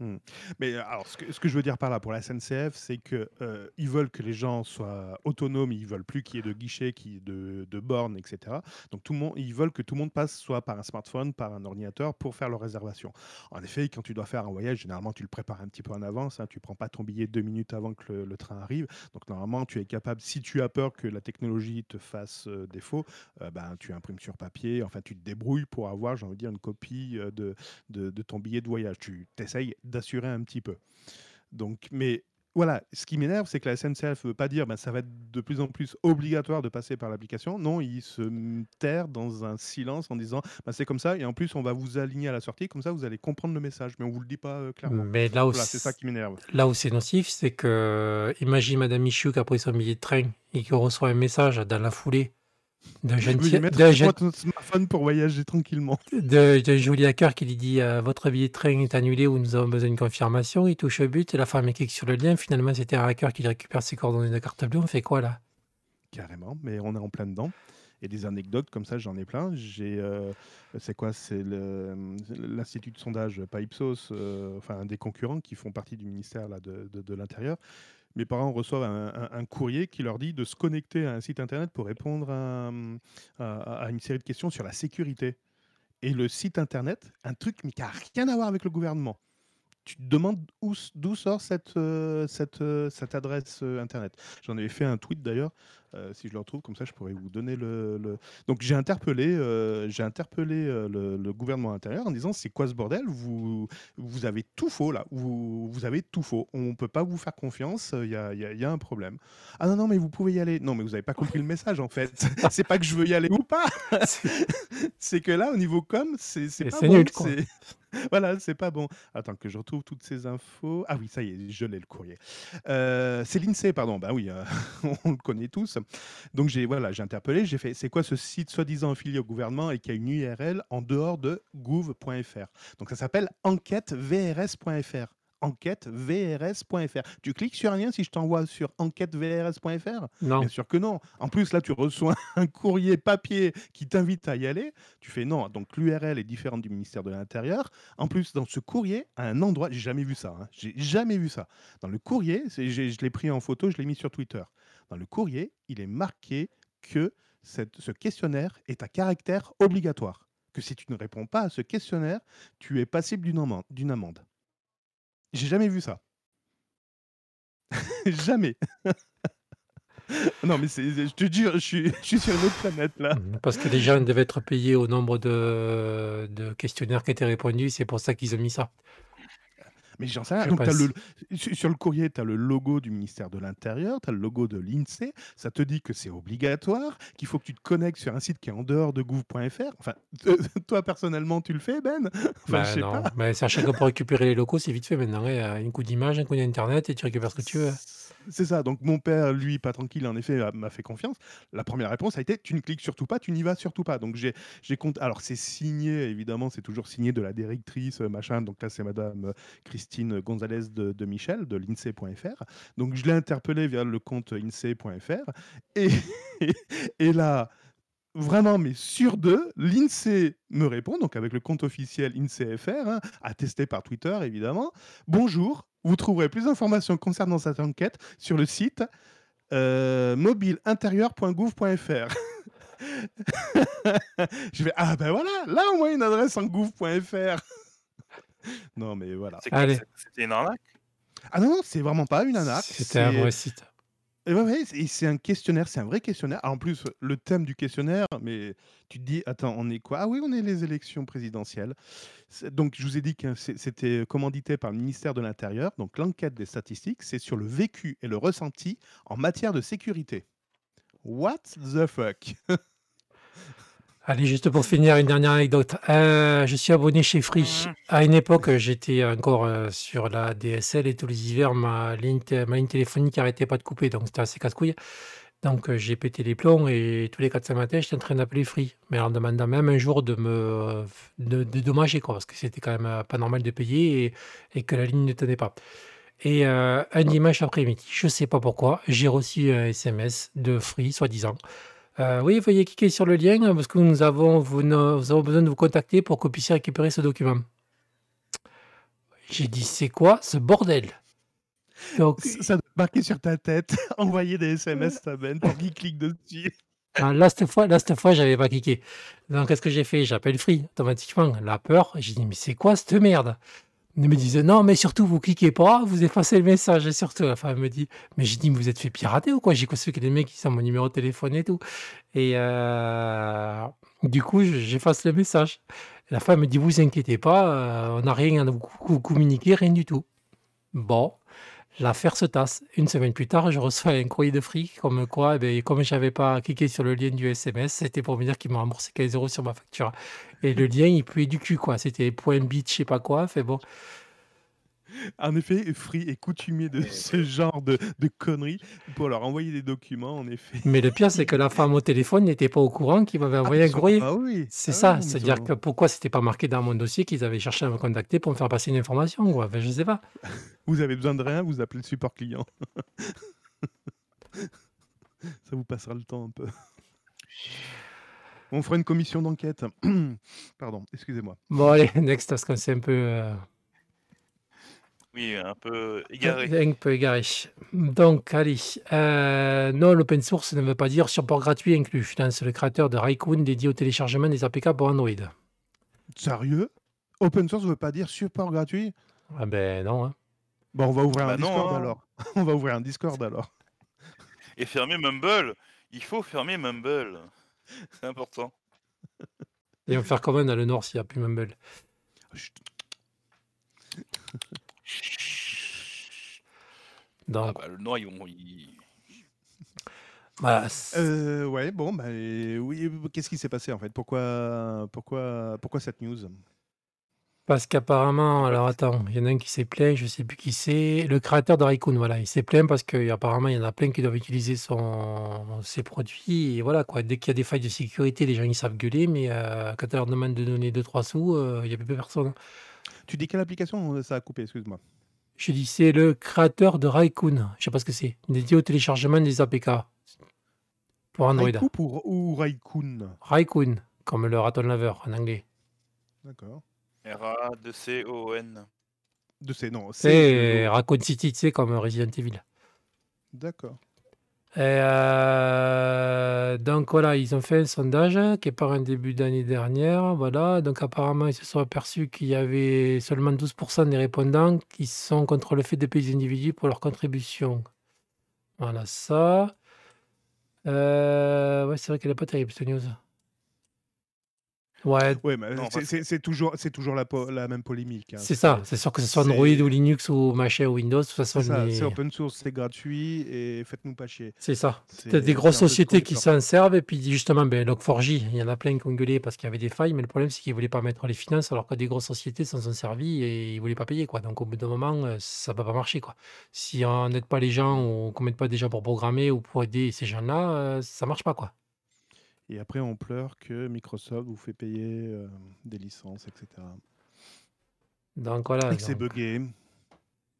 Mmh. Mais alors ce que je veux dire par là pour la SNCF, c'est que, heu, ils veulent que les gens soient autonomes, ils veulent plus qu'il y ait de guichets, qu'il y ait de bornes et cetera. Donc tout le monde ils veulent que tout le monde passe soit par un smartphone, par un ordinateur pour faire leur réservation. En effet, quand tu dois faire un voyage, généralement tu le prépares un petit peu en avance, hein, tu prends pas ton billet 2 minutes avant que le train arrive. Donc normalement tu es capable si tu as peur que la technologie te fasse, heu, défaut, heu, ben, tu imprimes sur papier, enfin tu te débrouilles pour avoir, j'ai envie de dire, une copie, de de ton billet de voyage. Tu tu essayes d'assurer un petit peu. Donc mais voilà, ce qui m'énerve, c'est que la SNCF veut pas dire: «Ben, ça va être de plus en plus obligatoire de passer par l'application». Non, ils se, terrent dans un silence en disant: «Ben, c'est comme ça et en plus on va vous aligner à la sortie, comme ça vous allez comprendre le message». Mais on vous le dit pas, heu, clairement. Mais là où Voilà, c'est ça qui m'énerve. là où c'est nocif, c'est que imagine madame Michou qui a pris son billet de train et qui reçoit un message dans la foulée mettre gen votre smartphone pour voyager tranquillement. de joli hacker qui lui dit, heu: «Votre billet de train est annulé ou nous avons besoin d'une confirmation». Il touche au but et la femme clique sur le lien. Finalement, c'était un hacker qui récupère ses coordonnées de carte bleue. On fait quoi là? Carrément, mais on est en plein dedans et des anecdotes comme ça, j'en ai plein. J'ai, heu, c'est quoi? C'est l'institut de sondage, pas Ipsos, heu, enfin un des concurrents qui font partie du ministère là de de de l'intérieur. Mes parents reçoivent un courrier qui leur dit de se connecter à un site internet pour répondre à, une série de questions sur la sécurité et le site internet, un truc qui a rien à voir avec le gouvernement. Tu te demandes d'où sort cette, heu, cette adresse, heu, internet. J'en avais fait un tweet d'ailleurs, euh, si je le retrouve, comme ça je pourrais vous donner le. le- Donc j'ai interpellé, euh, j'ai interpellé euh, le, le gouvernement intérieur en disant c'est quoi ce bordel? Vous, vous avez tout faux là, vous, vous avez tout faux. On ne peut pas vous faire confiance, il y a, y a- y a un problème. Ah non, non, mais vous pouvez y aller. Non, mais vous n'avez pas compris le message en fait. c'est pas que je veux y aller ou pas. c'est que là, au niveau com, c'est pas bon. nul, quoi. Voilà, c'est pas bon. Attends que je retrouve toutes ces infos. Ah oui, ça y est, je l'ai le courrier. Euh, c'est l'INSEE, pardon. Bah oui, euh, on le connaît tous. Donc j'ai voilà, j'ai interpellé, j'ai fait c'est quoi ce site soi-disant affilié au gouvernement et qui a une URL en dehors de gouv.fr. Donc ça s'appelle enquêtevrs.fr. Enquêtevrs.fr. Tu cliques sur un lien si je t'envoie sur enquêtevrs.fr Non. Bien sûr que non. En plus, là, tu reçois un courrier papier qui t'invite à y aller. Tu fais non. Donc, l'URL est différente du ministère de l'Intérieur. En plus, dans ce courrier, à un endroit, j'ai jamais vu ça. hein. J'ai jamais vu ça. Dans le courrier, je l'ai pris en photo, je l'ai mis sur Twitter. Dans le courrier, il est marqué que ce questionnaire est à caractère obligatoire. Que si tu ne réponds pas à ce questionnaire, tu es passible d'une amende. J'ai jamais vu ça. jamais. non, mais je te jure, je suis, sur une autre planète là. Mhm, Parce que les gens devaient être payés au nombre de, de questionnaires qui étaient répondus, c'est pour ça qu'ils ont mis ça. Mais j'en sais rien. Donc, le, sur le courrier, tu as le logo du ministère de l'Intérieur, tu as le logo de l'INSEE. Ça te dit que c'est obligatoire, qu'il faut que tu te connectes sur un site qui est en dehors de gouv.fr. Enfin, toi personnellement, tu le fais, Ben? Enfin, Bah je sais non, pas. mais c'est à chaque fois pour récupérer les locaux, c'est vite fait maintenant. hein. Un coup d'image, un coup d'internet et tu récupères ce que tu veux. C'est ça. Donc, mon père, lui, pas tranquille, en effet, m'a fait confiance. La première réponse a été tu ne cliques surtout pas, tu n'y vas surtout pas. Donc, j'ai compte. Alors, c'est signé, évidemment, c'est toujours signé de la directrice, euh, machin. Donc, là, c'est madame euh, Christine Gonzalez de, de Michel, de l'INSEE.fr. Donc, je l'ai interpellé via le compte INSEE.fr. Et, et là. Vraiment, mais sur deux, l'INSEE me répond, donc avec le compte officiel INSEE.fr, hein, attesté par Twitter évidemment. Bonjour, vous trouverez plus d'informations concernant cette enquête sur le site euh, mobileintérieur.gouv.fr. Je vais ah ben voilà, là au moins une adresse en gouv.fr. non mais voilà. C'est quoi Allez. c'est- C'était une arnaque? Ah non, non, c'est vraiment pas une arnaque. C'était un vrai site. C'est un questionnaire, c'est un vrai questionnaire. Alors, en plus, le thème du questionnaire, mais tu te dis, attends, on est quoi? Ah oui, on est les élections présidentielles. Donc, je vous ai dit que c'était commandité par le ministère de l'Intérieur. Donc, l'enquête des statistiques, c'est sur le vécu et le ressenti en matière de sécurité. What the fuck? Allez, juste pour finir, une dernière anecdote. Euh, je suis abonné chez Free. À une époque, j'étais encore euh, sur la DSL et tous les hivers, ma ligne, ma ligne téléphonique n'arrêtait pas de couper, donc c'était assez casse-couille. Donc euh, j'ai pété les plombs et tous les 4-5 matins, j'étais en train d'appeler Free, mais en demandant même un jour de me de, dédommager, quoi, parce que c'était quand même pas normal de payer et, et que la ligne ne tenait pas. Et un dimanche après-midi, je sais pas pourquoi, j'ai reçu un SMS de Free, soi-disant. Euh, oui, veuillez cliquer sur le lien parce que nous avons, vous, ne- nous avons besoin de vous contacter pour que vous puissiez récupérer ce document. J'ai dit, c'est quoi ce bordel? Donc, Ça doit marquer sur ta tête, envoyer des SMS à Ben pour qu'il clique dessus. ah, là, cette fois, là, cette fois, j'avais pas cliqué. Donc, qu'est-ce que j'ai fait? J'appelle Free automatiquement. La peur, j'ai dit, mais c'est quoi cette merde? Ils me disent, non, mais surtout, vous cliquez pas, vous effacez le message. Et surtout, enfin, elle me dit, mais j'ai dit, vous êtes fait pirater ou quoi? J'ai conçu que les mecs, ils sont mon numéro de téléphone et tout. Et euh, du coup, je- j'efface le message. La femme me dit, vous inquiétez pas, euh, on n'a rien à vous communiquer, rien du tout. Bon, l'affaire se tasse. Une semaine plus tard, je reçois un courrier de fric, comme quoi, eh ben, comme je n'avais pas cliqué sur le lien du SMS, c'était pour me dire qu'ils m'ont remboursé 15 euros sur ma facture. Et le lien, il puait du cul, quoi. C'était point bit, je sais pas quoi. Fait bon. En effet, Free est coutumier de ce genre de, de conneries pour leur envoyer des documents, en effet. Mais le pire, c'est que la femme au téléphone n'était pas au courant qu'il m'avait envoyé Ah, un courrier. ah oui. C'est Ah ça, oui, c'est-à-dire que pourquoi c'était pas marqué dans mon dossier qu'ils avaient cherché à me contacter pour me faire passer une information, quoi. Enfin, je sais pas. Vous avez besoin de rien, vous appelez le support client. Ça vous passera le temps un peu. On fera une commission d'enquête. Pardon, excusez-moi. Bon, allez, next, parce qu'on s'est un peu. euh, Oui, un peu égaré. Un peu égaré. Donc, allez. euh, non, l'open source ne veut pas dire support gratuit inclus. Finance le créateur de Raikkoon dédié au téléchargement des APK pour Android. Sérieux? Open source ne veut pas dire support gratuit? Ah ben non. hein. Bon, on va ouvrir Bah un non, Discord hein. alors. on va ouvrir un Discord alors. Et fermer Mumble. Il faut fermer Mumble. C'est important. Ils vont faire comment dans le Nord s'il n'y a plus Mumble Chut. Ah Donc, bah, le Nord, ils vont. ils- voilà, Euh, ouais, bon, bah, et oui, qu'est-ce qui s'est passé en fait? Pourquoi, pourquoi, pourquoi cette news? Parce qu'apparemment, alors attends, il y en a un qui s'est plaint, je sais plus qui c'est, le créateur de Raikkoon, voilà, il s'est plaint parce qu'apparemment, il y en a plein qui doivent utiliser son, ses produits, et voilà, quoi, dès qu'il y a des failles de sécurité, les gens, ils savent gueuler, mais euh, quand tu leur demandes de donner 2-3 sous, euh, il n'y a plus personne. Tu dis quelle application Ça a coupé, excuse-moi. Je dis, c'est le créateur de Raikkoon, je sais pas ce que c'est, dédié au téléchargement des APK pour Android. Raikou pour ou Raikkoon Raikkoon, comme le raton laveur en anglais. D'accord. R-A-2-C-O-N. De ces non. C'est Raccoon City, tu sais, comme Resident Evil. D'accord. Euh, donc voilà, ils ont fait un sondage qui est par un début d'année dernière. Voilà, donc apparemment, ils se sont aperçus qu'il y avait seulement 12% des répondants qui sont contre le fait de payer les individus pour leur contribution. Voilà ça. Euh, ouais, c'est vrai qu'elle n'est pas terrible cette news. Ouais, Ouais, mais Non, c'est- parce c'est c'est toujours, c'est toujours la, po- la même polémique. hein. c'est ça. C'est sûr que ce soit Android ou Linux ou machin ou Windows, de toute façon, C'est les- c'est open source, c'est gratuit et faites-nous pas chier. c'est ça. C'est- T'as des c'est grosses un peu sociétés qui s'en servent et puis justement, ben, Log4j, il y en a plein qui ont gueulé parce qu'il y avait des failles, mais le problème c'est qu'ils voulaient pas mettre les finances alors que des grosses sociétés s'en sont servies et ils voulaient pas payer quoi. Donc au bout d'un moment, euh, ça va pas marcher quoi. Si on n'aide pas les gens ou qu'on met pas des gens pour programmer ou pour aider ces gens-là, euh, ça marche pas quoi. Et après, on pleure que Microsoft vous fait payer euh, des licences, etc. Donc voilà. et c'est buggé.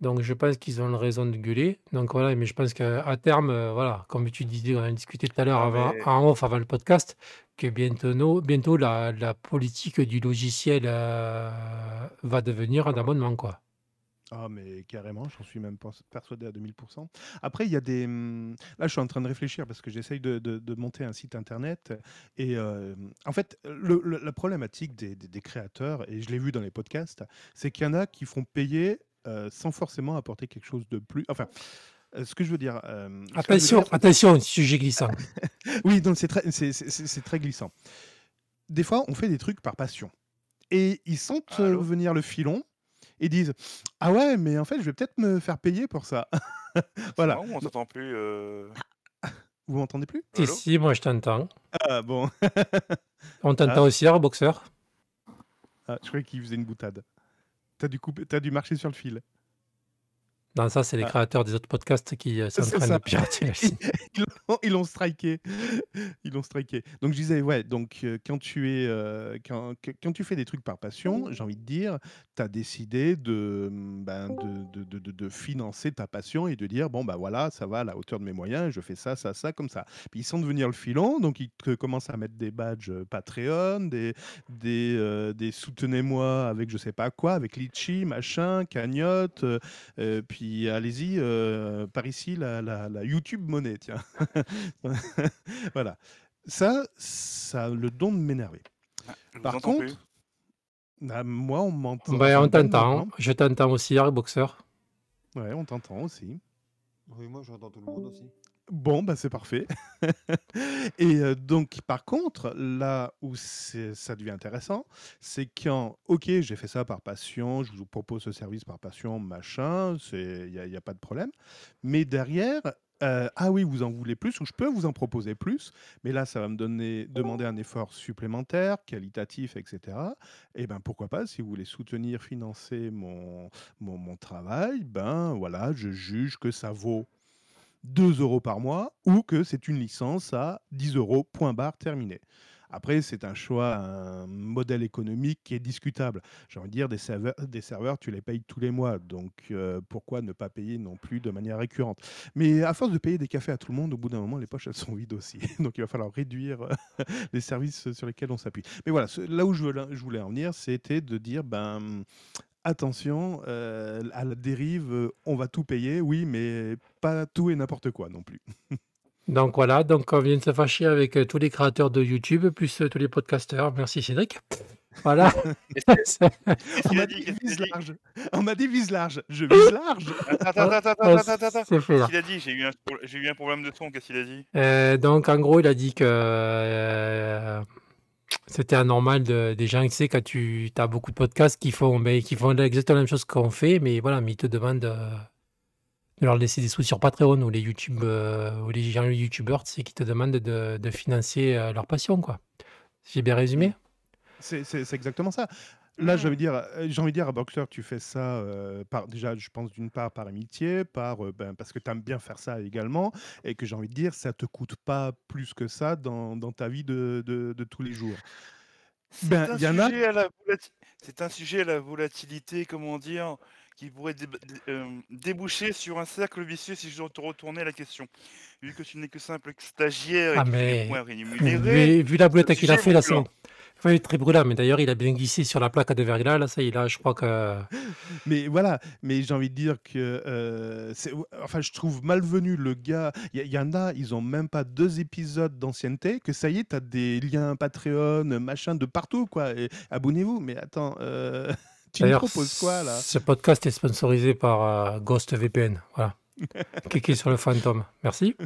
Donc je pense qu'ils ont raison de gueuler. Donc voilà, mais je pense qu'à terme, euh, voilà, comme tu disais, on a discuté tout à l'heure Ah, mais- en off avant le podcast, que bientôt, bientôt la, la politique du logiciel euh, va devenir un abonnement, quoi. Ah, mais carrément, j'en suis même pers- persuadé à 2000%. Après, il y a des. hum, Là, je suis en train de réfléchir parce que j'essaye de, de- de monter un site internet. Et euh, en fait, le- le- la problématique des, des- des créateurs, et je l'ai vu dans les podcasts, c'est qu'il y en a qui font payer euh, sans forcément apporter quelque chose de plus. Enfin. euh, Ce que je veux dire. euh, ce que je veux Attention, dire, c'est- attention, sujet glissant. Oui, donc c'est très, c'est- c'est- c'est- c'est très glissant. Des fois, on fait des trucs par passion. Et ils sentent euh, Allô venir le filon et disent Ah ouais, mais en fait, je vais peut-être me faire payer pour ça. voilà. Non, on s'entend plus. euh, Vous m'entendez plus? Si, si, moi je t'entends. Ah bon. On t'entend Ah. aussi, hein, boxeur? Ah, je croyais qu'il faisait une boutade. T'as dû, couper- t'as dû marcher sur le fil. Non, ça, c'est les Ah. créateurs des autres podcasts qui euh, sont en train de pirater. Ils l'ont- Ils l'ont striké. Ils l'ont striké. Donc je disais, ouais, donc euh, quand tu es euh, quand, quand tu fais des trucs par passion, j'ai envie de dire, tu as décidé de, mm, ben, de, de, de- de- financer ta passion et de dire, bon, bah voilà, ça va à la hauteur de mes moyens, je fais ça, ça, ça, comme ça. Puis ils sentent venir le filon, donc ils te commencent à mettre des badges euh, Patreon, des, des, des soutenez-moi avec je sais pas quoi, avec Litchi, machin, cagnotte, euh, puis allez-y, euh, par ici, la, la- la YouTube monnaie, tiens. voilà. Ça, ça a le don de m'énerver. vous Par contre, ah, moi, on m'entend. Ben, on t'entend. Je t'entends aussi, hein, boxeur. Ouais, on t'entend aussi. Oui, moi j'entends tout le monde aussi. Bon, bah c'est parfait. Et euh, donc, par contre, là où ça devient intéressant, c'est quand, ok, j'ai fait ça par passion, je vous propose ce service par passion, machin, il n'y a, y a pas de problème. Mais derrière, euh, ah oui, vous en voulez plus, ou je peux vous en proposer plus, mais là, ça va me donner, demander un effort supplémentaire, qualitatif, etc. Et ben pourquoi pas, si vous voulez soutenir, financer mon, mon, mon travail, ben voilà, je juge que ça vaut 2 euros par mois ou que c'est une licence à 10 euros, point barre, terminé. Après, c'est un choix, un modèle économique qui est discutable. J'ai envie de dire, des serveurs, des serveurs tu les payes tous les mois. Donc, euh, pourquoi ne pas payer non plus de manière récurrente? Mais à force de payer des cafés à tout le monde, au bout d'un moment, les poches, elles sont vides aussi. Donc, il va falloir réduire euh, les services sur lesquels on s'appuie. Mais voilà, là où je voulais en venir, c'était de dire, ben, attention, euh, à la dérive, euh, on va tout payer, oui, mais pas tout et n'importe quoi non plus. Donc voilà, donc on vient de se fâcher avec, heu, tous les créateurs de YouTube, plus, tous les podcasteurs. Merci Cédric. Voilà. On m'a a dit vise large. On m'a dit vise large. Je vise large. Attends, attends, attends, attends, Qu'est-ce qu'il a dit? J'ai eu un eu problème de son, qu'est-ce qu'il a dit? Donc en gros, il a dit que, c'était anormal de des gens, tu sais, quand tu as beaucoup de podcasts qui font, beh, qui font exactement la même chose qu'on fait, mais voilà, mais ils te demandent, heu, de leur laisser des sous sur Patreon ou les YouTube, les gens youtubeurs, qui te demandent de financer, heu, leur passion, quoi. J'ai bien résumé? C'est exactement ça. Là, j'ai envie de dire, heu, j'ai envie de dire à Boxer, tu fais ça, par déjà, je pense d'une part par amitié, par, heu, ben, parce que tu aimes bien faire ça également et que j'ai envie de dire, ça te coûte pas plus que ça dans dans ta vie de de de tous les jours. C'est Ben, un a la un sujet à la volatilité, comment dire, qui pourrait dé hem, déboucher sur un cercle vicieux si je dois te retourner la question. Vu que tu n'es que simple stagiaire et Ah que tu n'es mais rémunéré, vu vu la le boulette qu'il a fait là, c'est. Ouais, très brûlant, mais d'ailleurs, il a bien glissé sur la plaque de verglas là, ça y est, là, je crois que Mais voilà, mais j'ai envie de dire que, ou enfin, je trouve malvenu le gars il y a il y en a, ils ont même pas 2 épisodes d'ancienneté, que ça y est, tu as des liens Patreon, machin, de partout, quoi abonnez-vous. Mais attends, heu, tu proposes quoi, là? ce podcast est sponsorisé par, heu, Ghost VPN, voilà. Cliquez sur le fantôme. Merci.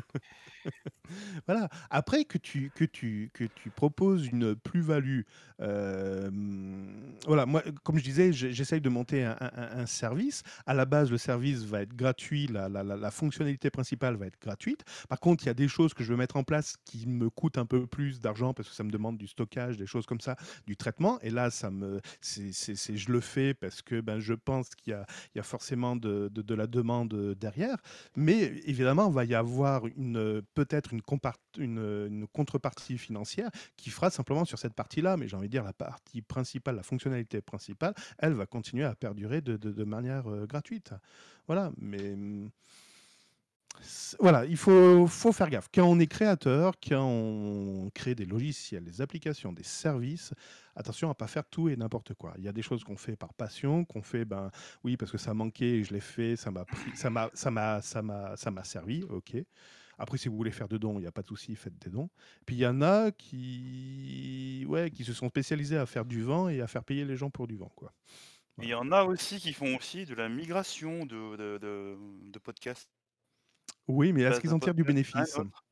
Voilà. Après que tu que tu que tu proposes une plus-value, hem, voilà, moi, comme je disais, j'e j'essaye de monter un service. À la base, le service va être gratuit, la fonctionnalité principale va être gratuite. Par contre, il y a des choses que je veux mettre en place qui me coûtent un peu plus d'argent parce que ça me demande du stockage, des choses comme ça, du traitement et là, ça me je le fais parce que, ben, je pense qu'il y a forcément de la demande, heu, derrière. Mais évidemment, il va y avoir peut-être une contrepartie financière qui fera simplement sur cette partie-là. Mais j'ai envie de dire la partie principale, la fonctionnalité principale, elle va continuer à perdurer de manière, heu, gratuite. Voilà, mais voilà, il faut faut faire gaffe. Quand on est créateur, quand on crée des logiciels, des applications, des services, attention à pas faire tout et n'importe quoi. Il y a des choses qu'on fait par passion, qu'on fait, ben, oui, parce que ça manquait et je l'ai fait, ça m'a ça m'a ça m'a servi, OK. Après, si vous voulez faire de dons, il y a pas de souci, faites des dons. Puis il y en a qui ouais, qui se sont spécialisés à faire du vent et à faire payer les gens pour du vent, quoi. Il Voilà. y en a aussi qui font aussi de la migration de de de de podcasts. Oui, mais est-ce qu'ils en tirent du bénéfice? autre.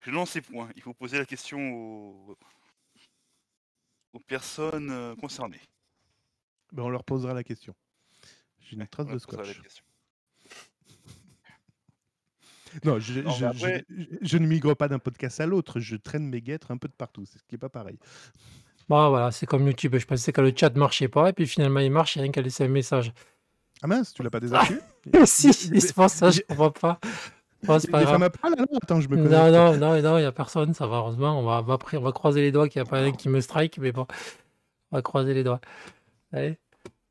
Je n'en sais point. Il faut poser la question aux aux personnes, heu, concernées. Ben, on leur posera la question. J'ai une Ouais, trace on de scotch. Non, je Non, mais je je après je je ne migre pas d'un podcast à l'autre, je traîne mes guêtres un peu de partout, c'est ce qui est pas pareil. Bon, voilà, c'est comme YouTube. Je pensais que le chat marchait pas et puis finalement, il marche, il a rien qu'à laisser un message. Ah mince, tu l'as pas Ah! désactivé? Si, c'est pour ça, je comprends pas. Bon, c'est pas grave. femmes à poil alors? Attends, je me Non, non, non, non, il y a personne, ça va, heureusement. On va on va après on va croiser les doigts qu'il y a pas un qui me strike, mais bon, on va croiser les doigts. Allez.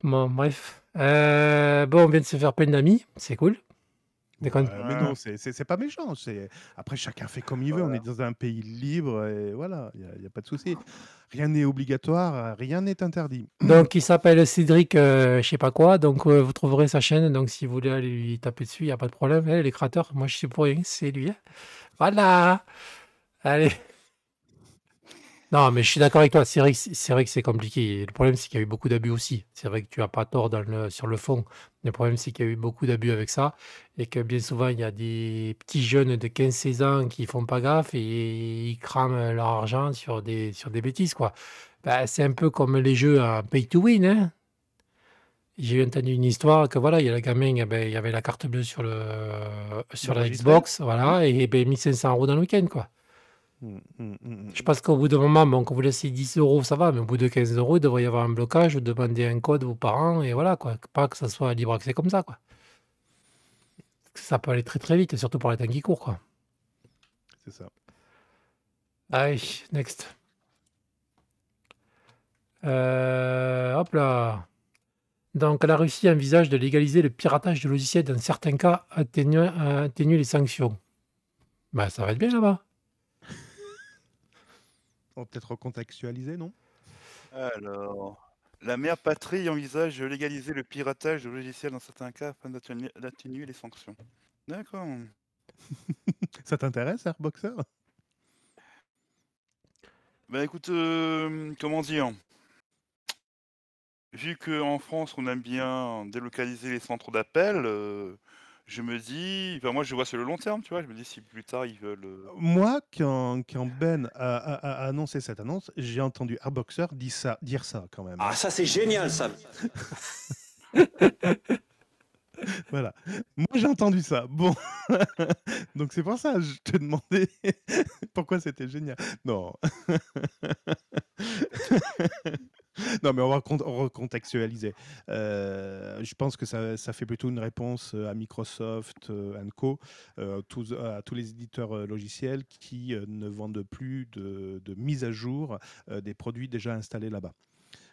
Bon, bref. Heu, bon, on vient de se faire plein d'amis, c'est cool. Déconne. Mais non, c'est c'est pas méchant, c'est après chacun fait comme il veut, on est dans un pays libre et voilà, il y a pas de souci. Rien n'est obligatoire, rien n'est interdit. Donc il s'appelle Cédric, heu, je sais pas quoi, donc heu, vous trouverez sa chaîne, donc si vous voulez aller lui taper dessus, il y a pas de problème. Eh, les créateurs, moi je suis pour rien, c'est lui, hein. Voilà! Allez. Non, mais je suis d'accord avec toi, c'est vrai que c'est compliqué le problème, c'est qu'il y a eu beaucoup d'abus aussi. C'est vrai que tu as pas tort dans le sur le fond. Le problème, c'est qu'il y a eu beaucoup d'abus avec ça et que bien souvent, il y a des petits jeunes de 15-16 ans qui font pas gaffe et ils crament leur argent sur des sur des bêtises, quoi. Bah, c'est un peu comme les jeux à pay to win, hein. J'ai entendu une histoire que voilà, il y a le gamin, eh beh, il y avait la carte bleue sur le sur la. Xbox, voilà et beh, 1 500 € dans le week-end, quoi. Mmh, mmh, mmh, Je pense qu'au bout d'un moment, bon, quand vous laissez 10 €, ça va, mais au bout de 15 €, il devrait y avoir un blocage, vous demandez un code aux parents et voilà, quoi. Pas que ça soit libre accès comme ça, quoi. Ça peut aller très, très vite, surtout pour les temps qui courent, quoi. C'est ça. Allez, next. Heu, hop là. Donc la Russie envisage de légaliser le piratage de logiciels dans certains cas, atténuer les sanctions. Bah, ça va être bien là-bas. On va peut-être recontextualiser, non? Alors, la mère patrie envisage de légaliser le piratage de logiciels dans certains cas afin d'atténuer les sanctions. D'accord. Ça t'intéresse, Airboxer Bah écoute, euh, comment dire? Vu qu'en France, on aime bien délocaliser les centres d'appel, euh, je me dis, enfin moi je vois sur le long terme, tu vois, je me dis si plus tard ils veulent... euh, Moi, quand, quand Ben a, a- a annoncé cette annonce, j'ai entendu Airboxer dire ça, dire ça quand même. Ah, ça c'est génial ça. Voilà. Moi, j'ai entendu ça. Bon. Donc, c'est pour ça, je te demandais pourquoi c'était génial. Non. non, mais on va recont- recontextualiser. Euh, je pense que ça, fait plutôt une réponse euh, à Microsoft euh, Co, euh, à tous les éditeurs logiciels qui ne vendent plus de, mise à jour des produits déjà installés là-bas.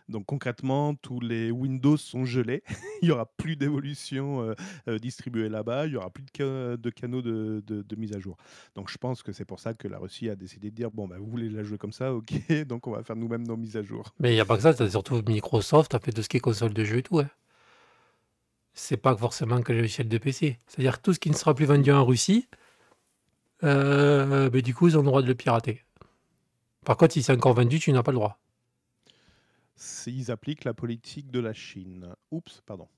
Donc concrètement, tous les Windows sont gelés. il n'y aura plus d'évolution euh, euh, distribuée là-bas. Il n'y aura plus de, ca- de canaux de, de- de mise à jour. Donc je pense que c'est pour ça que la Russie a décidé de dire bon, bah, vous voulez la jouer comme ça, ok, donc on va faire nous-mêmes nos mises à jour. Mais il n'y a pas que ça, t'as surtout Microsoft, a fait tout ce qui est console de jeu et tout. hein. C'est pas forcément que logiciels de PC. C'est-à-dire tout ce qui ne sera plus vendu en Russie, euh, ben, du coup, ils ont le droit de le pirater. Par contre, si c'est encore vendu, tu n'as pas le droit. Ils appliquent la politique de la Chine. Oups, pardon.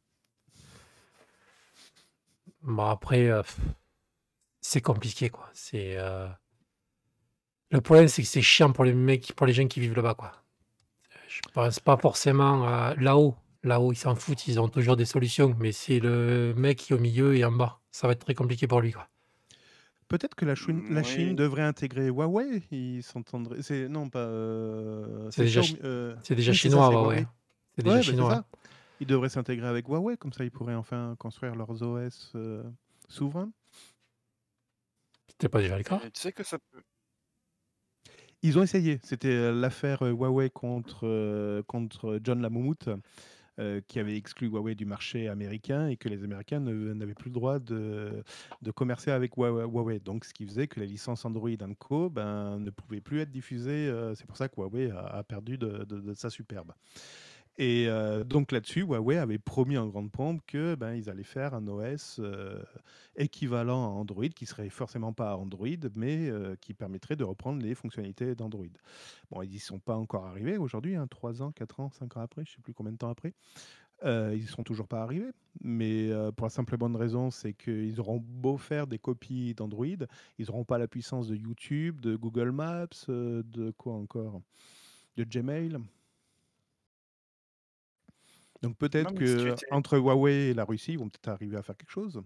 Bon, après, euh, c'est compliqué, quoi. C'est, euh, Le problème, c'est que c'est chiant pour les mecs, pour les gens qui vivent là-bas, quoi. Je pense pas forcément à là-haut. Là-haut, ils s'en foutent, ils ont toujours des solutions. Mais c'est le mec qui est au milieu et en bas. Ça va être très compliqué pour lui, quoi. Peut-être que la Chine, la Chine Oui. devrait intégrer Huawei. Ils s'entendraient. C'est non pas. euh, C'est déjà, Xiaomi- chi- euh, c'est déjà oui, c'est ça, chinois, c'est ouais. Huawei. C'est déjà Ouais, bah, c'est chinois. ça. Ils devraient s'intégrer avec Huawei, comme ça ils pourraient enfin construire leurs OS euh, souverains. C'était pas déjà le cas. tu sais que ça peut... Ils ont essayé. C'était euh, l'affaire euh, Huawei contre, euh, contre John Lamoumout, euh, qui avait exclu Huawei du marché américain et que les Américains n'avaient plus le droit de, commercer avec Hua- Huawei. Donc, ce qui faisait que les licences Android Co ben, ne pouvaient plus être diffusées. euh, C'est pour ça que Huawei a, perdu de sa superbe. Et euh, donc là-dessus, Huawei avait promis en grande pompe que ben, ils allaient faire un OS euh, équivalent à Android, qui serait forcément pas Android, mais euh, qui permettrait de reprendre les fonctionnalités d'Android. Bon, ils n'y sont pas encore arrivés aujourd'hui, hein, 3 ans, 4 ans, 5 ans après, je ne sais plus combien de temps après. Ils ne sont toujours pas arrivés, mais pour la simple et bonne raison, c'est qu'ils auront beau faire des copies d'Android, ils n'auront pas la puissance de YouTube, de Google Maps, de quoi encore? De Gmail. Donc peut-être Non, mais si tu que étais- entre Huawei et la Russie, ils vont peut-être arriver à faire quelque chose.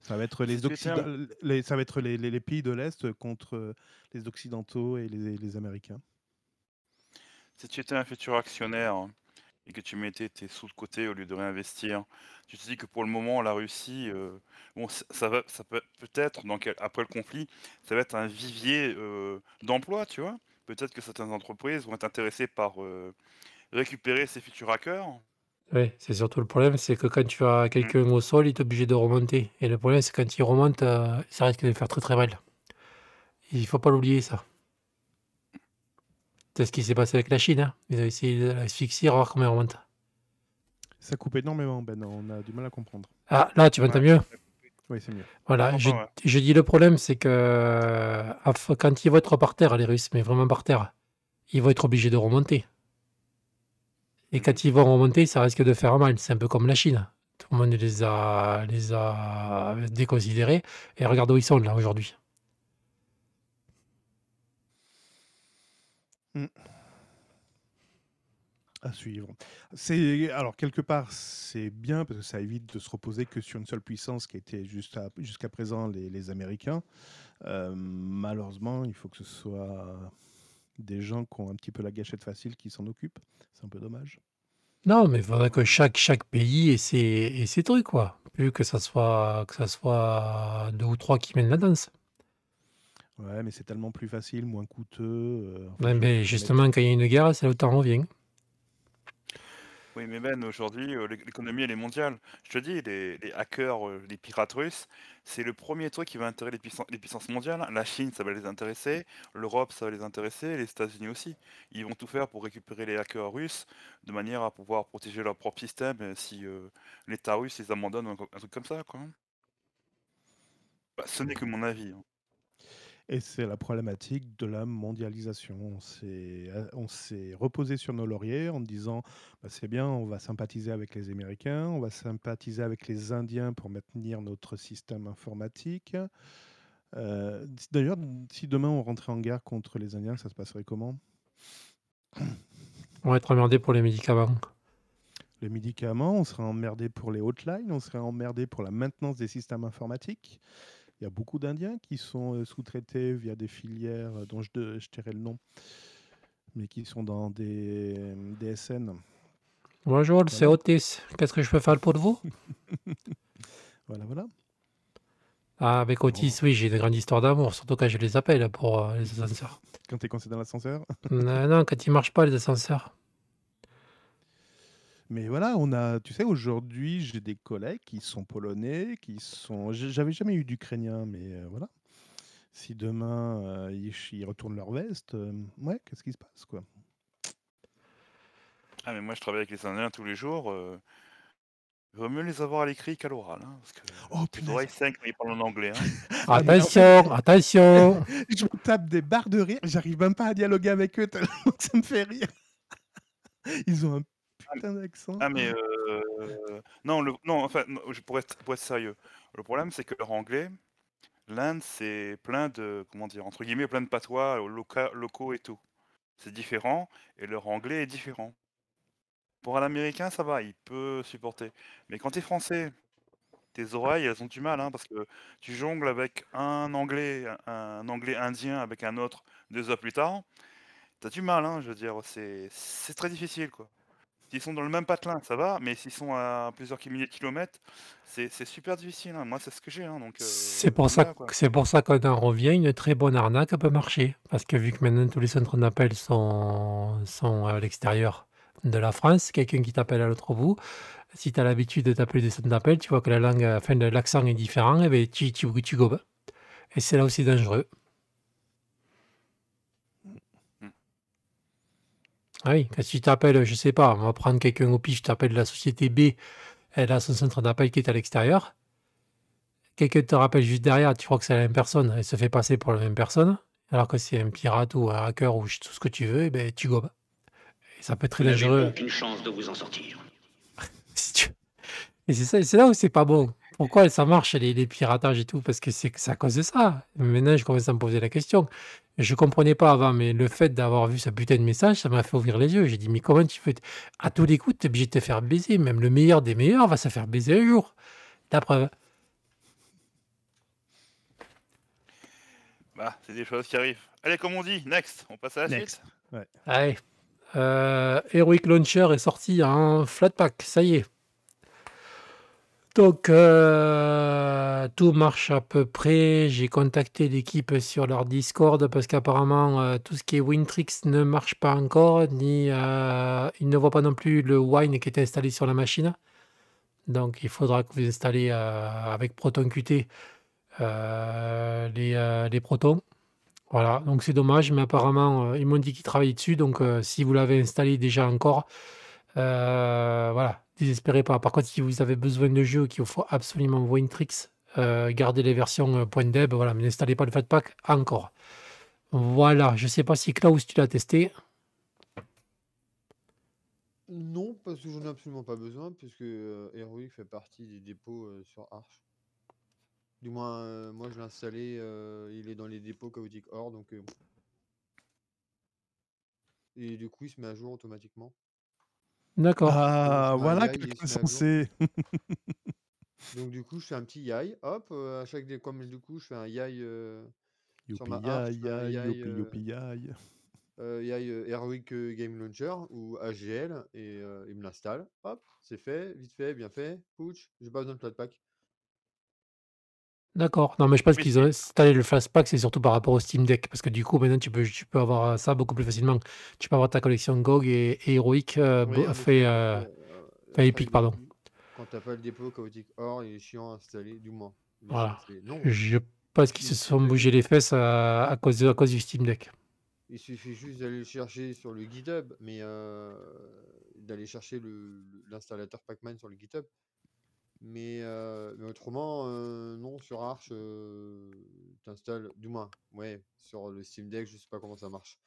Ça va être les, Si tu étais Occida- un- les- ça va être les, les- les pays de l'Est contre les Occidentaux et les, les Américains. Si tu étais un futur actionnaire et que tu mettais tes sous de côté au lieu de réinvestir, tu te dis que pour le moment, la Russie, euh, bon, ça ça va, ça peut peut-être, dans quel- après le conflit, ça va être un vivier euh, d'emploi, tu vois. Peut-être que certaines entreprises vont être intéressées par euh, récupérer ces futurs hackers. Oui, c'est surtout le problème, c'est que quand tu as quelqu'un au sol, il est obligé de remonter. Et le problème, c'est quand il remonte, euh, ça risque de faire très très mal. Il faut pas l'oublier, ça. C'est ce qui s'est passé avec la Chine. hein. Ils ont essayé de l'asphyxier, voir comment elle remonte. Ça coupe énormément, Ben. On a du mal à comprendre. Ah, là, tu m'entends Ouais. mieux? Oui, c'est mieux. Voilà, je, ouais. je dis le problème, c'est que euh, quand ils vont être par terre, les Russes, mais vraiment par terre, ils vont être obligés de remonter. Et quand ils vont remonter, ça risque de faire mal. C'est un peu comme la Chine. Tout le monde les a, déconsidérés. Et regarde où ils sont là aujourd'hui. À suivre. Alors quelque part c'est bien parce que ça évite de se reposer que sur une seule puissance qui était jusqu'à présent les, les Américains. Euh, malheureusement, il faut que ce soit des gens qui ont un petit peu la gâchette facile qui s'en occupent. C'est un peu dommage. Non, mais il faudrait que chaque, chaque pays ait ses, ait ses trucs, quoi. Plus que ça soit, que ça soit deux ou trois qui mènent la danse. Ouais, mais c'est tellement plus facile, moins coûteux. euh, enfin, Ouais, je- mais justement, quand il y a une guerre, c'est là où t'en reviens. Oui, mais Ben, aujourd'hui, euh, l'éc- l'économie, elle est mondiale. Je te dis, les, hackers, euh, les pirates russes, c'est le premier truc qui va intéresser les, puissances, les puissances mondiales. La Chine, ça va les intéresser. L'Europe, ça va les intéresser. Les États-Unis aussi. Ils vont tout faire pour récupérer les hackers russes de manière à pouvoir protéger leur propre système euh, si l'État russe les abandonne ou un, truc comme ça, quoi. Bah, ce n'est que mon avis. hein. Et c'est la problématique de la mondialisation. On s'est on s'est reposé sur nos lauriers en disant: «Bah, c'est bien, on va sympathiser avec les Américains, on va sympathiser avec les Indiens pour maintenir notre système informatique». Heu, d d'ailleurs, si demain on rentrait en guerre contre les Indiens, ça se passerait comment? On va être emmerdés pour les médicaments. Les médicaments, on serait emmerdés pour les hotlines, on serait emmerdés pour la maintenance des systèmes informatiques. Il y a beaucoup d'Indiens qui sont, heu, sous-traités via des filières, heu, dont je je tairai le nom, mais qui sont dans des, mmh, DSN. Bonjour, c'est. Otis. Qu'est-ce que je peux faire pour vous? Voilà, voilà. Ah, avec Otis, Bon. oui, j'ai une grande histoire d'amour, surtout quand je les appelle pour, les ascenseurs. Quand tu es coincé dans l'ascenseur? Non, non, quand ils marchent pas les ascenseurs. Mais voilà, on a tu sais, aujourd'hui, j'ai des collègues qui sont polonais, qui sont j j'avais jamais eu d'ukrainiens, mais heu, voilà. Si demain, heu, ils ch ils retournent leur veste, hem, ouais, qu'est-ce qui se passe, quoi? Ah mais moi je travaille avec les Indiens tous les jours, heu, vaut mieux les avoir à l'écrit qu'à l'oral, hein, parce que Oh les punaise! oreilles saignent quand ils parlent en anglais, hein. Ah mais en fait, Attention, attention! je me tape des barres de rire, j'arrive même pas à dialoguer avec eux tellement que ça me fait rire. Ils ont un putain d'accent. ah mais heu, non le non, enfin, non, pour être pour être sérieux, le problème c'est que leur anglais, l'Inde c'est plein de comment dire? Entre guillemets «plein de patois, loca locaux et tout». C'est différent et leur anglais est différent. Pour un américain, ça va, il peut supporter. Mais quand tu es français, tes oreilles, elles ont du mal, hein, parce que tu jongles avec un anglais un anglais indien avec un autre 2 heures plus tard, tu as du mal, hein, je veux dire, c'est c'est très difficile, quoi. S'ils sont dans le même patelin, ça va, mais s'ils sont à plusieurs milliers de kilomètres, c'est c'est super difficile, hein. Moi, c'est ce que j'ai, hein, donc C'est heu, pour ça voilà, quoi. que c'est pour ça qu'on en revient, une très bonne arnaque peut marcher. Parce que vu que maintenant tous les centres d'appel sont sont à l'extérieur de la France, quelqu'un qui t'appelle à l'autre bout, si tu as l'habitude de t'appeler des centres d'appel, tu vois que la langue, enfin le l'accent est différent et beh, tu tu tu gobes et c'est là c'est dangereux. Ah oui, quand tu t'appelles, je sais pas, on va prendre quelqu'un au pif, tu t'appelles la société B, elle a son centre d'appel qui est à l'extérieur. Quelqu'un te rappelle juste derrière, tu crois que c'est la même personne, elle se fait passer pour la même personne, alors que c'est un pirate ou un hacker ou tout ce que tu veux et beh, tu gobes et ça peut être très dangereux. aucune chance de vous en sortir. Si tu et c'est ça c'est là où c'est pas bon. Pourquoi ça marche les les piratages et tout? Parce que c'est que c'est à cause de ça. Maintenant, je commence à me poser la question. Je comprenais pas avant, mais le fait d'avoir vu ce putain de message, ça m'a fait ouvrir les yeux. J'ai dit: «Mais comment tu fais?» à tous les coups, tu es obligé de te faire baiser, même le meilleur des meilleurs va se faire baiser un jour. La preuve. Bah, c'est des choses qui arrivent. Allez, comme on dit, next, on passe à la Next, suite? ouais. Allez, heu, Heroic Launcher est sorti en Flatpak, ça y est. Donc heu, tout marche à peu près. J'ai contacté l'équipe sur leur Discord parce qu'apparemment, heu, tout ce qui est Wintrix ne marche pas encore, ni, heu, ils ne voient pas non plus le Wine qui est installé sur la machine. Donc il faudra que vous installez, avec ProtonQT, les, les protons. Voilà, donc c'est dommage, mais apparemment, ils m'ont dit qu'ils travaillaient dessus, donc si vous l'avez installé déjà encore, voilà, désespérez pas. Par contre, si vous avez besoin de jeux, qu'il vous faut absolument Wintrix, heu, gardez les versions, heu, .deb, voilà, mais n'installez pas le Flatpak encore. Voilà, je sais pas si Klaus, tu l'as testé? Non, parce que j'en ai absolument pas besoin puisque, heu, Heroic fait partie des dépôts, heu, sur Arch. Du moins, moi je l'ai installé, il est dans les dépôts Chaotic Horde donc et du coup, il se met à jour automatiquement. D'accord. Ah! un Voilà yai et quelqu'un sensé! Donc du coup, je fais un petit yai, hop, heu, à chaque dé comme du coup, je fais un yai, heu, sur ma Arch, je yay fais un yai, heu, Heroic, Game Launcher ou HGL et il me l'installe. Hop, c'est fait, vite fait, bien fait, putsch, j'ai pas besoin de Flatpak. D'accord. Non, mais je pense Oui, qu'ils ont installé le Flatpak, c'est surtout par rapport au Steam Deck, parce que du coup, maintenant tu peux tu peux avoir, heu, ça beaucoup plus facilement. Tu peux avoir ta collection GOG et et Heroic, Oui, en fait, après, heu, fait Epic, le pardon. quand tu as pas le dépôt Chaotic Horde, il est chiant à installer, du moins, il est chiant à Voilà. installer. Non, Je pense qu'ils il se sont bougé d'aller les fesses, à cause de à cause du Steam Deck. il suffit juste d'aller le chercher sur le GitHub, mais d'aller chercher le le l'installateur Pacman sur le GitHub. Mais, euh, mais autrement, euh, non, sur Arch, euh, t'installes, du moins, ouais, sur le Steam Deck, je sais pas comment ça marche.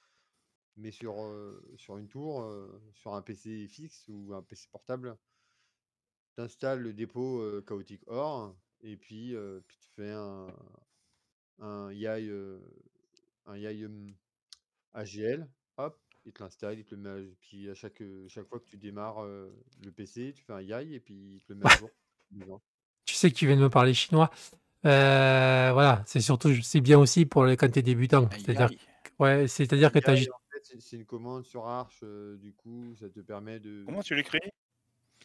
Mais sur, euh, sur une tour, sur un PC fixe ou un PC portable, t'installes le dépôt Chaotic Or et puis, puis tu fais un, un YAI, un YAI AGL, hop, il te l'installe, il te le met à- puis à chaque, chaque fois que tu démarres le PC, tu fais un YAI et puis il te le met à jour. Tu sais que tu viens de me parler chinois. Euh, voilà, c'est surtout, c'est bien aussi pour les, quand tu es débutant. C'est-à-dire, Aïe. ouais, c'est-à-dire que tu as juste. en fait, c'est- c'est une commande sur Arch, euh, du coup, ça te permet de. Comment tu l'écris?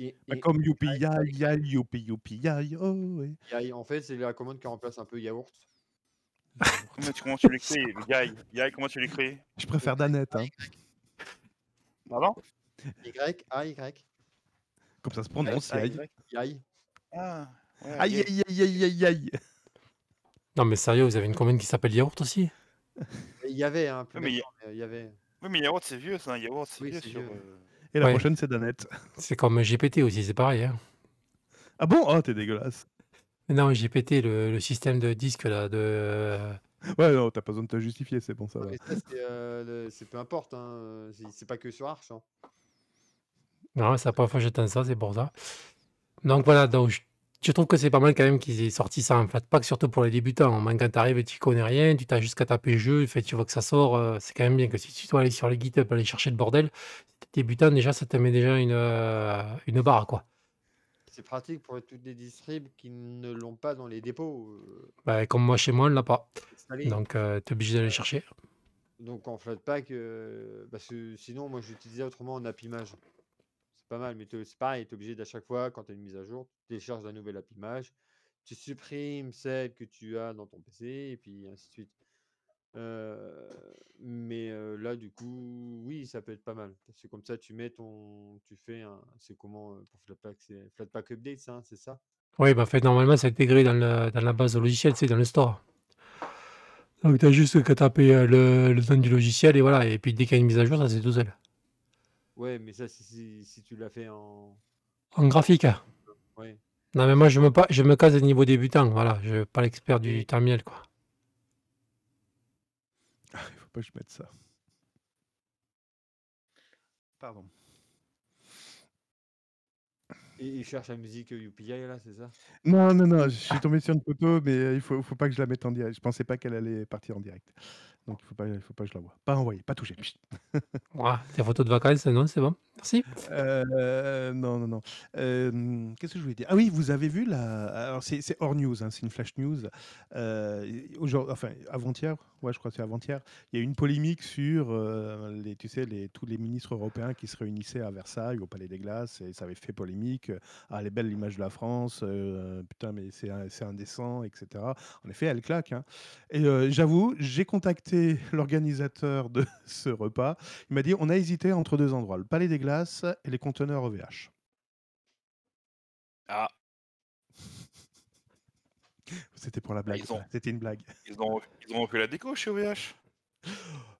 Et, Bah, et- comme youpi yai yai youpi youpi yai oh ouais. YAI, en fait, c'est la commande qui remplace un peu yaourt. comment tu, comment tu l'écris Yai. Yai, comment tu l'écris? Je préfère Danette, hein. Pardon? Y, A, Y. Comme ça se prononce, Ah, yai. Y. Ah, ouais, Aïe aïe aïe aïe aïe aïe. Non, mais sérieux, vous avez une commande qui s'appelle Yaourt aussi? Il y avait, hein, plus Ouais, mais y- maintenant, mais il y avait. Oui, mais Yaourt, c'est vieux, ça. Yaourt, c'est Oui, vieux c'est sur. vieux. euh, Et la Ouais. prochaine, c'est Danette. C'est comme GPT aussi, c'est pareil. Hein. Ah bon? Oh, t'es dégueulasse. Mais Non, GPT, le, le système de disque là, de. Ouais, non, t'as pas besoin de te justifier, c'est bon, ça va. mais ça, c'est euh, le- c'est peu importe. Hein. euh, c'est- C'est pas que sur Arch. Hein. Non, c'est la première fois que j'entends ça, c'est pour ça. Donc voilà, donc je, je trouve que c'est pas mal quand même qu'ils aient sorti ça en Flatpak, surtout pour les débutants. Au moins, quand t'arrives et tu connais rien, tu t'as juste qu'à taper jeu, fait, tu vois que ça sort, euh, c'est quand même bien que si tu dois aller sur les GitHub, aller chercher le bordel, si t'es débutant, déjà, ça te met déjà une, euh, une barre, quoi. C'est pratique pour toutes les distribs qui ne l'ont pas dans les dépôts euh, Bah, comme moi, chez moi, on l'a pas. Donc, euh, t'es obligé d'aller chercher. Donc en Flatpak, euh, parce que sinon, moi j'utilisais autrement en appimage. C'est pas mal, mais c'est pareil, tu es obligé d'à chaque fois, quand tu as une mise à jour, tu télécharges la nouvelle appimage, tu supprimes celle que tu as dans ton PC, et puis ainsi de suite. Euh, mais là, du coup, oui, ça peut être pas mal. Que comme ça, tu mets ton. Tu fais un. C'est comment euh, pour Flatpak C'est Flatpak Update, hein, c'est ça? Oui, bah, fait, normalement, c'est intégré dans, le- dans la base de logiciel, c'est dans le store. Donc, t'as juste qu'à taper le, le nom du logiciel et voilà. Et puis, dès qu'il y a une mise à jour, ça, c'est tout seul. Ouais, mais ça, si, si, si tu l'as fait en. En graphique. Ouais. Non, mais moi, je me, pa- je me case au niveau débutant. Voilà, je suis pas l'expert du terminal, quoi. Ah, il faut pas que je mette ça. Pardon. Et il cherche la musique UPI, là, c'est ça? Non, non, non, je suis tombé sur une photo, mais il faut, faut pas que je la mette en direct. Je pensais pas qu'elle allait partir en direct. Donc il faut pas, faut pas que je la vois. Pas envoyer, pas toucher. Ouais, tes photos de vacances, non, c'est bon? Merci. Euh, non, non, non. Euh, Qu'est-ce que je voulais dire? Ah oui, vous avez vu la. Alors c'est hors news, hein, c'est une flash news. Euh, enfin, avant-hier, ouais, je crois que c'est avant-hier. Il y a eu une polémique sur les, tu sais, les, tous les ministres européens qui se réunissaient à Versailles, au Palais des Glaces, et ça avait fait polémique. Ah, elle est belle l'image de la France. putain, mais c'est indécent, etc. En effet, elle claque. hein. Et j'avoue, j'ai contacté l'organisateur de ce repas. Il m'a dit on a hésité entre deux endroits, le Palais des Glaces et les conteneurs OVH. Ah, C'était pour la blague. ont- ça, C'était une blague. ils ont, ils ont fait la déco chez OVH.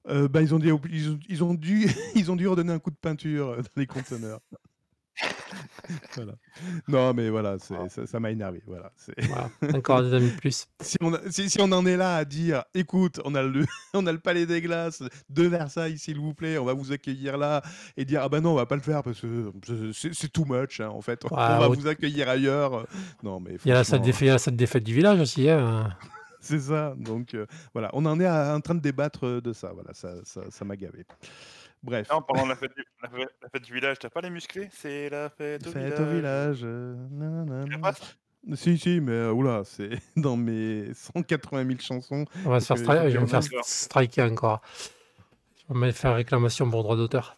Euh, bah, ils, ont dit, ils, ont, ils, ont dû, ils ont dû redonner un coup de peinture euh, dans les conteneurs. voilà. Non, mais voilà, ça ça m'a énervé. Voilà. encore des amis de plus. Si on, a- si, si on en est là à dire, écoute, on a le, on a le Palais des Glaces de Versailles, s'il vous plaît, on va vous accueillir là, et dire, ah bah non, on va pas le faire parce que c'est- too much, hein, en fait, on va vous accueillir ailleurs. Non, mais Il y a la salle des fêtes, il y a la salle des fêtes du village aussi. Hein. C'est ça. Donc euh, voilà, on en est à- en train de débattre de ça. Voilà, ça, ça, ça m'a gavé. Bref. Non, pendant la fête, du, la, fête, la fête du village, t'as pas les musclés? C'est la fête, Fête au au village. village. nanana. Tu l'as pas, ça Si, si, mais euh, oula, c'est dans mes 180 000 chansons. On va se faire que- stri- je vais me faire D'accord. striker encore. Je vais me faire réclamation pour droit d'auteur.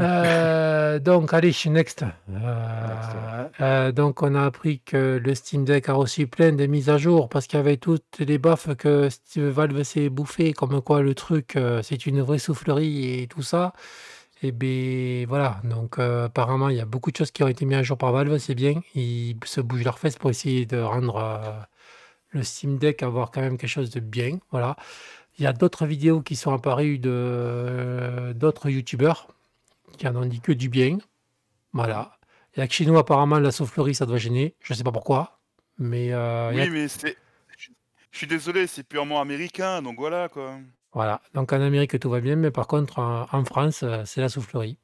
Euh, donc, allez, next. Euh, euh, donc, on a appris que le Steam Deck a reçu plein de mises à jour parce qu'il y avait toutes les baffes que Valve s'est bouffé, comme quoi le truc, c'est une vraie soufflerie et tout ça. Et bien, voilà. Donc, euh, apparemment, il y a beaucoup de choses qui ont été mises à jour par Valve, c'est bien. Ils se bougent leurs fesses pour essayer de rendre euh, le Steam Deck avoir quand même quelque chose de bien. Voilà. Il y a d'autres vidéos qui sont apparues de euh, d'autres youtubeurs qui en ont dit que du bien. Voilà. Il y a que chez nous, apparemment, la soufflerie, ça doit gêner. Je sais pas pourquoi. Mais euh, a- Oui, mais c'est. Je suis désolé, c'est purement américain, donc voilà quoi. voilà. Donc en Amérique, tout va bien, mais par contre, en, France, euh, c'est la soufflerie.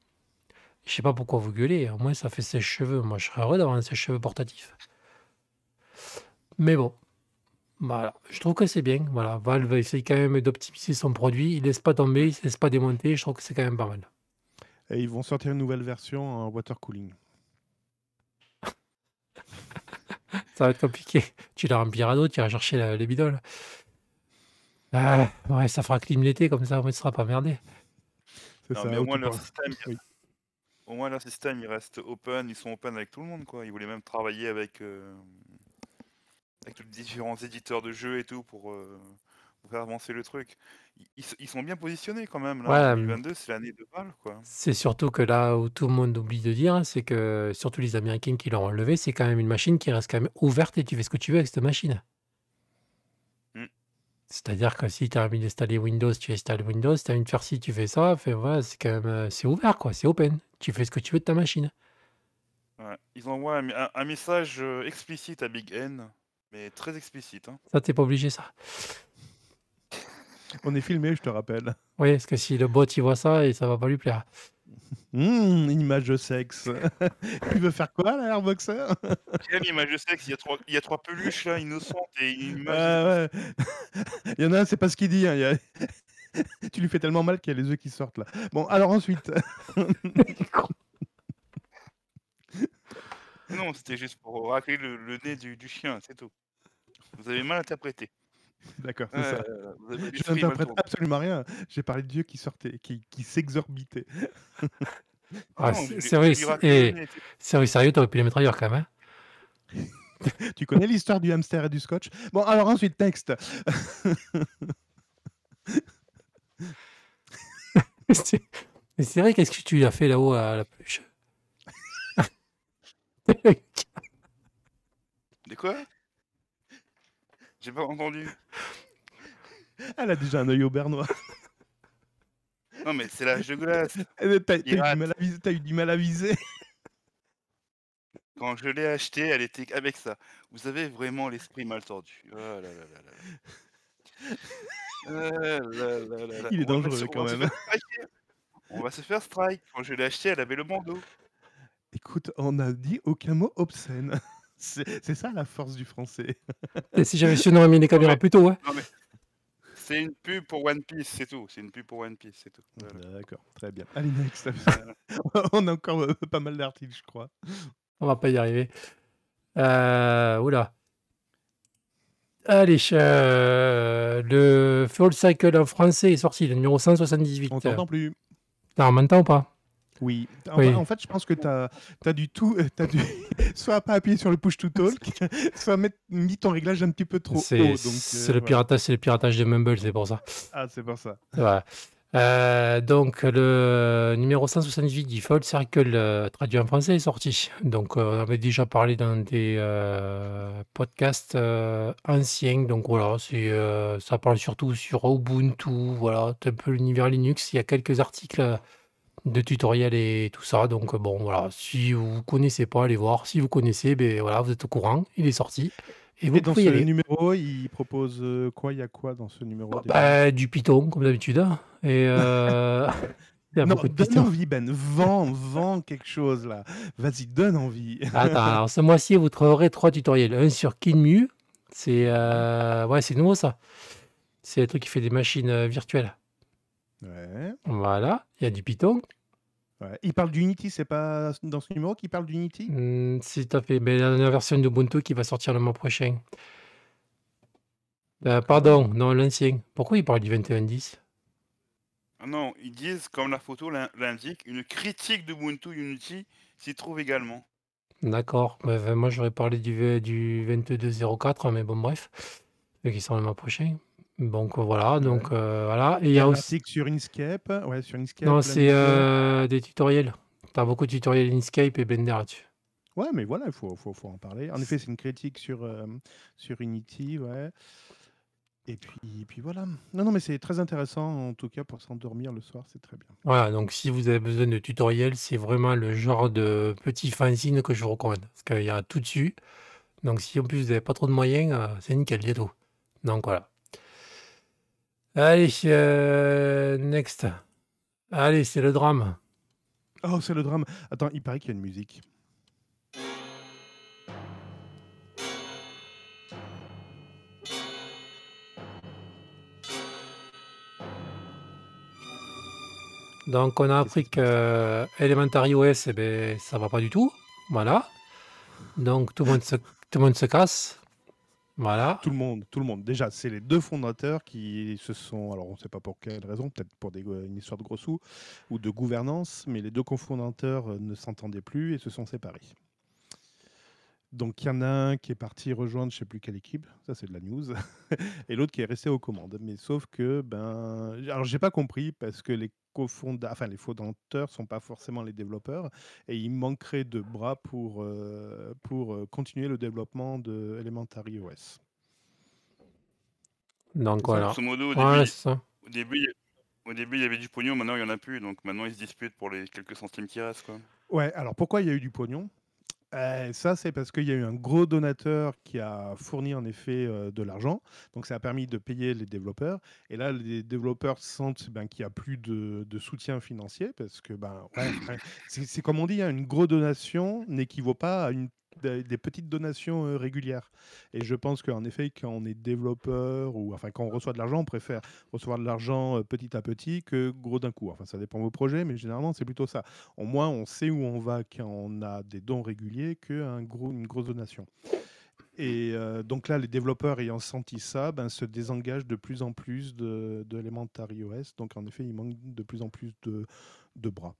Je sais pas pourquoi vous gueulez. Au moins, ça fait sèche-cheveux. Moi, je serais heureux d'avoir un sèche-cheveux portatif. Mais bon, voilà. Je trouve que c'est bien. Voilà. Valve essaye quand même d'optimiser son produit. Il laisse pas tomber, il se laisse pas démonter. Je trouve que c'est quand même pas mal. Et ils vont sortir une nouvelle version en water cooling. Ça va être compliqué. Tu la rempliras d'eau, tu iras chercher la- les bidoles. Ah, ouais, ça fera clim l'été, comme ça, moins, tu seras pas merdé. C'est Non, ça. mais au moins leur système, il- Oui. au moins leur système, il reste open, ils sont open avec tout le monde quoi. Ils voulaient même travailler avec euh, avec tous les différents éditeurs de jeux et tout pour, euh, pour faire avancer le truc. Ils, ils s- ils sont bien positionnés quand même là. Ouais, en mais 2022, c'est l'année de quoi. c'est surtout que là où tout le monde oublie de dire, c'est que surtout les Américains qui l'ont enlevé, c'est quand même une machine qui reste quand même ouverte et tu fais ce que tu veux avec cette machine. Mm. C'est-à-dire que si tu as envie d'installer Windows, tu installes Windows. Si tu as envie de faire ci, tu fais ça. Enfin, voilà, c'est quand même euh, c'est ouvert, quoi. C'est open. Tu fais ce que tu veux de ta machine. Ouais. Ils envoient un, un- un message euh, explicite à Big N, mais très explicite. Hein. Ça, t'es pas obligé, ça. On est filmé, je te rappelle. Oui, parce que si le bot il voit ça, et ça va pas lui plaire. Hum, une image de sexe. Il veut faire quoi, là, Airboxer Quelle image de sexe, il y a trois, il y a trois peluches là, innocentes et une image. Ouais, ouais. Il y en a un, c'est pas ce qu'il dit. hein, il y a- tu lui fais tellement mal qu'il y a les œufs qui sortent là. Bon, alors ensuite. Non, c'était juste pour racler le, le nez du, du chien, c'est tout. Vous avez mal interprété. D'accord, c'est ça. euh, vous avez Je n'interprète absolument rien. J'ai parlé de Dieu qui sortait, qui, qui s'exorbitait. Ah, Non, c'est vrai, sérieux, t'aurais pu les mettre ailleurs quand même. hein. tu connais l'histoire du hamster et du scotch? Bon, alors ensuite, texte. C'est- Mais c'est vrai, qu'est-ce que tu as fait là-haut à la peluche De quoi? J'ai pas entendu. Elle a déjà un œil au bernois. Non, mais c'est l'âge de glace. Eh, T'as eu, rate. du mal à viser- t'as eu du mal à viser. Quand je l'ai acheté, elle était avec ça. Vous avez vraiment l'esprit mal tordu. Oh là là là là. Il est dangereux quand même. On va se faire strike. Quand je l'ai acheté, elle avait le bandeau. Écoute, on n'a dit aucun mot obscène. C'est ça la force du français. Et si j'avais su, on aurait mis les caméras plus tôt, ouais. Non mais c'est une pub pour One Piece, c'est tout. C'est une pub pour One Piece, c'est tout. Voilà. D'accord, très bien. Allez, next. on a encore euh, pas mal d'articles, je crois. On va pas y arriver. Euh, oula. Allez, euh, le Full Cycle en français est sorti, le numéro 178. On t'entend plus. Non, en même temps ou pas Oui. En, Oui. en fait, je pense que tu as, du tout. As dû soit pas appuyer sur le push to talk, soit mettre, mis ton réglage un petit peu trop haut. C'est donc, c'est euh, le voilà. piratage, c'est le piratage de Mumble, c'est pour ça. Ah, c'est pour ça. Voilà. Euh, donc le numéro 178 du Full Circle euh, traduit en français est sorti. Donc euh, on avait déjà parlé dans des euh, podcasts euh, anciens. Donc voilà, euh, ça parle surtout sur Ubuntu. Voilà, un peu l'univers Linux. Il y a quelques articles euh, de tutoriels et tout ça. Donc euh, bon voilà, si vous connaissez pas, allez voir. Si vous connaissez, ben voilà, vous êtes au courant. Il est sorti et vous Et dans ce aller. numéro, il propose euh, quoi? Il y a quoi dans ce numéro déjà Bah, du Python comme d'habitude. hein. Et euh, Non, donne envie, Ben. Vends, vends quelque chose là. Vas-y, donne envie. Attends, alors ce mois-ci, vous trouverez trois tutoriels. Un sur Kinmu. C'est euh, ouais, c'est nouveau ça. C'est le truc qui fait des machines euh, virtuelles. Ouais, Voilà, il y a du Python. ouais. Il parle d'Unity, c'est pas dans ce numéro qu'il parle d'Unity? C'est tout à fait. Mais la dernière version d'Ubuntu qui va sortir le mois prochain. Euh, pardon, non, l'ancien. Pourquoi il parle du 21.10 Ah non, ils disent, comme la photo l'in- l'indique, une critique d'Ubuntu Unity s'y trouve également. D'accord. Bah, enfin, moi, j'aurais parlé du, v- du 22.04, mais bon, bref. Qui sort le mois prochain. Donc voilà, donc euh, voilà. Et il y a aussi. article sur Inkscape. Ouais, sur Inkscape. Non, c'est euh, des tutoriels. T'as beaucoup de tutoriels Inkscape et Blender là-dessus. Ouais, mais voilà, il faut, faut, faut en parler. En effet, c'est une critique sur, euh, sur Unity, ouais. Et puis, et puis voilà. Non, non, mais c'est très intéressant en tout cas pour s'endormir le soir, c'est très bien. Voilà, donc si vous avez besoin de tutoriels, c'est vraiment le genre de petit fanzine que je vous recommande. Parce qu'il y a tout dessus. Donc si en plus vous n'avez pas trop de moyens, euh, c'est nickel, il y a tout. Donc voilà. Allez, euh, next. Allez, c'est le drame. Oh, c'est le drame. Attends, il paraît qu'il y a une musique. Donc on a appris que euh, Elementary OS, eh ben, ça va pas du tout. Voilà. Donc tout le monde se, tout le monde se casse. Voilà. Tout le monde, tout le monde. Déjà, c'est les deux fondateurs qui se sont, alors on ne sait pas pour quelle raison, peut-être pour des, une histoire de gros sous ou de gouvernance, mais les deux cofondateurs euh, ne s'entendaient plus et se sont séparés. Donc il y en a un qui est parti rejoindre je ne sais plus quelle équipe, ça c'est de la news, et l'autre qui est resté aux commandes. Mais sauf que, ben, alors j'ai pas compris parce que les cofondateurs, enfin les fondateurs sont pas forcément les développeurs et il manquerait de bras pour, euh, pour euh, continuer le développement de Elementary OS. Donc voilà. Grosso modo, au début, ça. au début, il y a- au début, il y avait du pognon, maintenant il y en a plus, donc maintenant ils se disputent pour les quelques centimes qui restent, quoi. Ouais, alors pourquoi il y a eu du pognon? Euh, ça, c'est parce qu'il y a eu un gros donateur qui a fourni en effet euh, de l'argent. Donc, ça a permis de payer les développeurs. Et là, les développeurs sentent ben, qu'il n'y a plus de, soutien financier parce que, ben, c'est comme on dit, hein, une grosse donation n'équivaut pas à une, des, petites donations euh, régulières. Et je pense qu'en effet, quand on est développeur ou enfin quand on reçoit de l'argent, on préfère recevoir de l'argent euh, petit à petit que gros d'un coup. Enfin, ça dépend de vos projets, mais généralement, c'est plutôt ça. Au moins, on sait où on va quand on a des dons réguliers qu'une une grosse donation. Et euh, donc là, les développeurs ayant senti ça, ben, se désengagent de plus en plus de, de. Donc en effet, il manque de plus en plus de, de bras.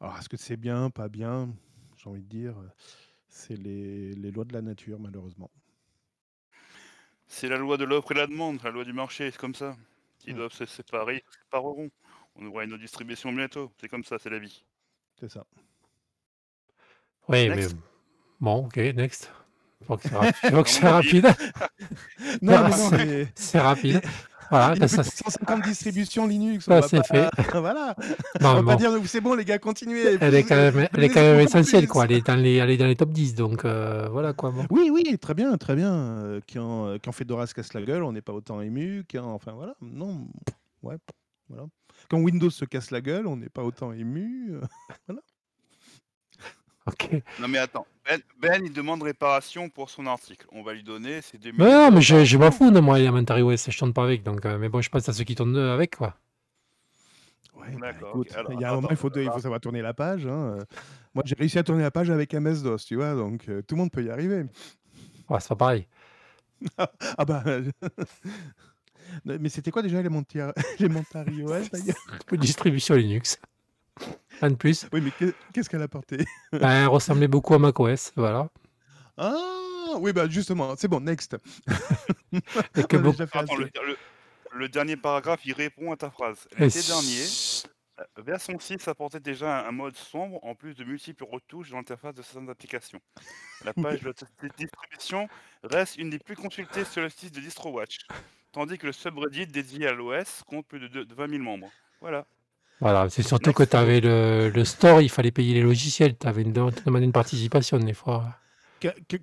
Alors est-ce que c'est bien, pas bien? J'ai envie de dire, c'est les, les lois de la nature, malheureusement. C'est la loi de l'offre et la demande, la loi du marché, c'est comme ça. S'ils Mm. doivent se séparer, ils se sépareront. On aura une autre distribution bientôt, c'est comme ça, c'est la vie. C'est ça. Oui, mais bon, ok, next. Faut que c'est rapide. Non, non, c'est rapide. Voilà, il y a ça, plus de 150 distributions Linux. Ça c'est fait. voilà. Non, On va mais pas bon, dire c'est bon les gars, continuez. elle est quand même, elle est quand même essentielle, quoi. Elle est dans les, elle est dans les top 10, donc euh, voilà, quoi. Bon. Oui, oui, très bien, très bien. Euh, Quand, euh, quand Fedora se casse la gueule, on n'est pas autant ému. Quand, enfin voilà, non, ouais, voilà. Quand Windows se casse la gueule, on n'est pas autant ému. euh, voilà. Ok. Non mais attends, Ben, Ben, il demande réparation pour son article. On va lui donner ses 2 Mais minutes non, mais je, je m'en fous de moi, Elementary OS, je tourne pas avec, donc, euh, mais bon, je pense à ceux qui tournent avec, quoi. Ouais, bah, D'accord, écoute, ok. Alors, il y a un moment, attends, il faut, il alors, faut savoir tourner la page. hein. Moi, j'ai réussi à tourner la page avec MS-DOS, tu vois, donc euh, tout le monde peut y arriver. Ouais, c'est pas pareil. ah bah. Mais c'était quoi déjà Elementary Elementary OS d'ailleurs distribution Linux. Rien de plus. Oui, mais qu'est- qu'est-ce qu'elle a apporté Ben, elle ressemblait beaucoup à macOS, voilà. Ah oui, bah justement, c'est bon, next. Et que beaucoup. attends, le, le- le dernier paragraphe, il répond à ta phrase. L'été dernier, la version 6 apportait déjà un, mode sombre en plus de multiples retouches dans l'interface de certaines applications. La page de distribution reste une des plus consultées sur le site de DistroWatch, tandis que le subreddit dédié à l'OS compte plus de 20 000 membres. Voilà. Voilà, c'est surtout que tu avais le, le store, il fallait payer les logiciels, tu avais une, de- tu demandais une participation des fois.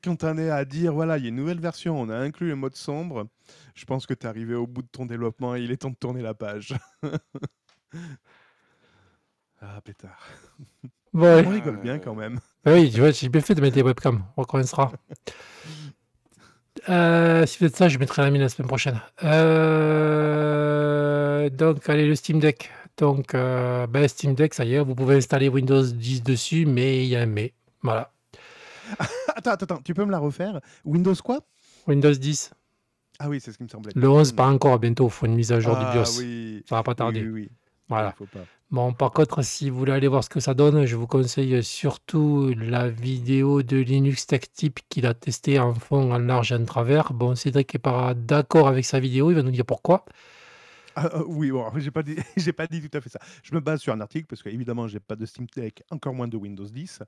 Quand on est à dire, voilà, il y a une nouvelle version, on a inclus le mode sombre, je pense que tu es arrivé au bout de ton développement et il est temps de tourner la page. ah, pétard. Ouais. On rigole bien quand même. Bah oui, tu vois, j'ai bien fait de mettre des webcams, on recommencera. Euh, si vous êtes ça, je mettrai la mine la semaine prochaine. Euh, donc, allez, le Steam Deck. Donc, euh, ben, Steam Deck, ça y est, vous pouvez installer Windows 10 dessus, mais il y a un mais. Voilà. Attends, attends, attends, tu peux me la refaire? Windows quoi? Windows 10. Ah oui, c'est ce qui me semblait. Le 11, Hmm. pas encore, bientôt, il faut une mise à jour du Ah BIOS. oui. Ça va pas tarder. oui, oui. Voilà. Il faut pas. Bon, par contre, si vous voulez aller voir ce que ça donne, je vous conseille surtout la vidéo de Linux Tech Tip qu'il a testé en fond, en large et en travers. Bon, Cédric n'est pas d'accord avec sa vidéo, il va nous dire pourquoi. Ah, ah, oui, bon, j'ai pas dit, tout à fait ça. Je me base sur un article parce qu'évidemment, j'ai pas de Steam Deck, encore moins de Windows 10.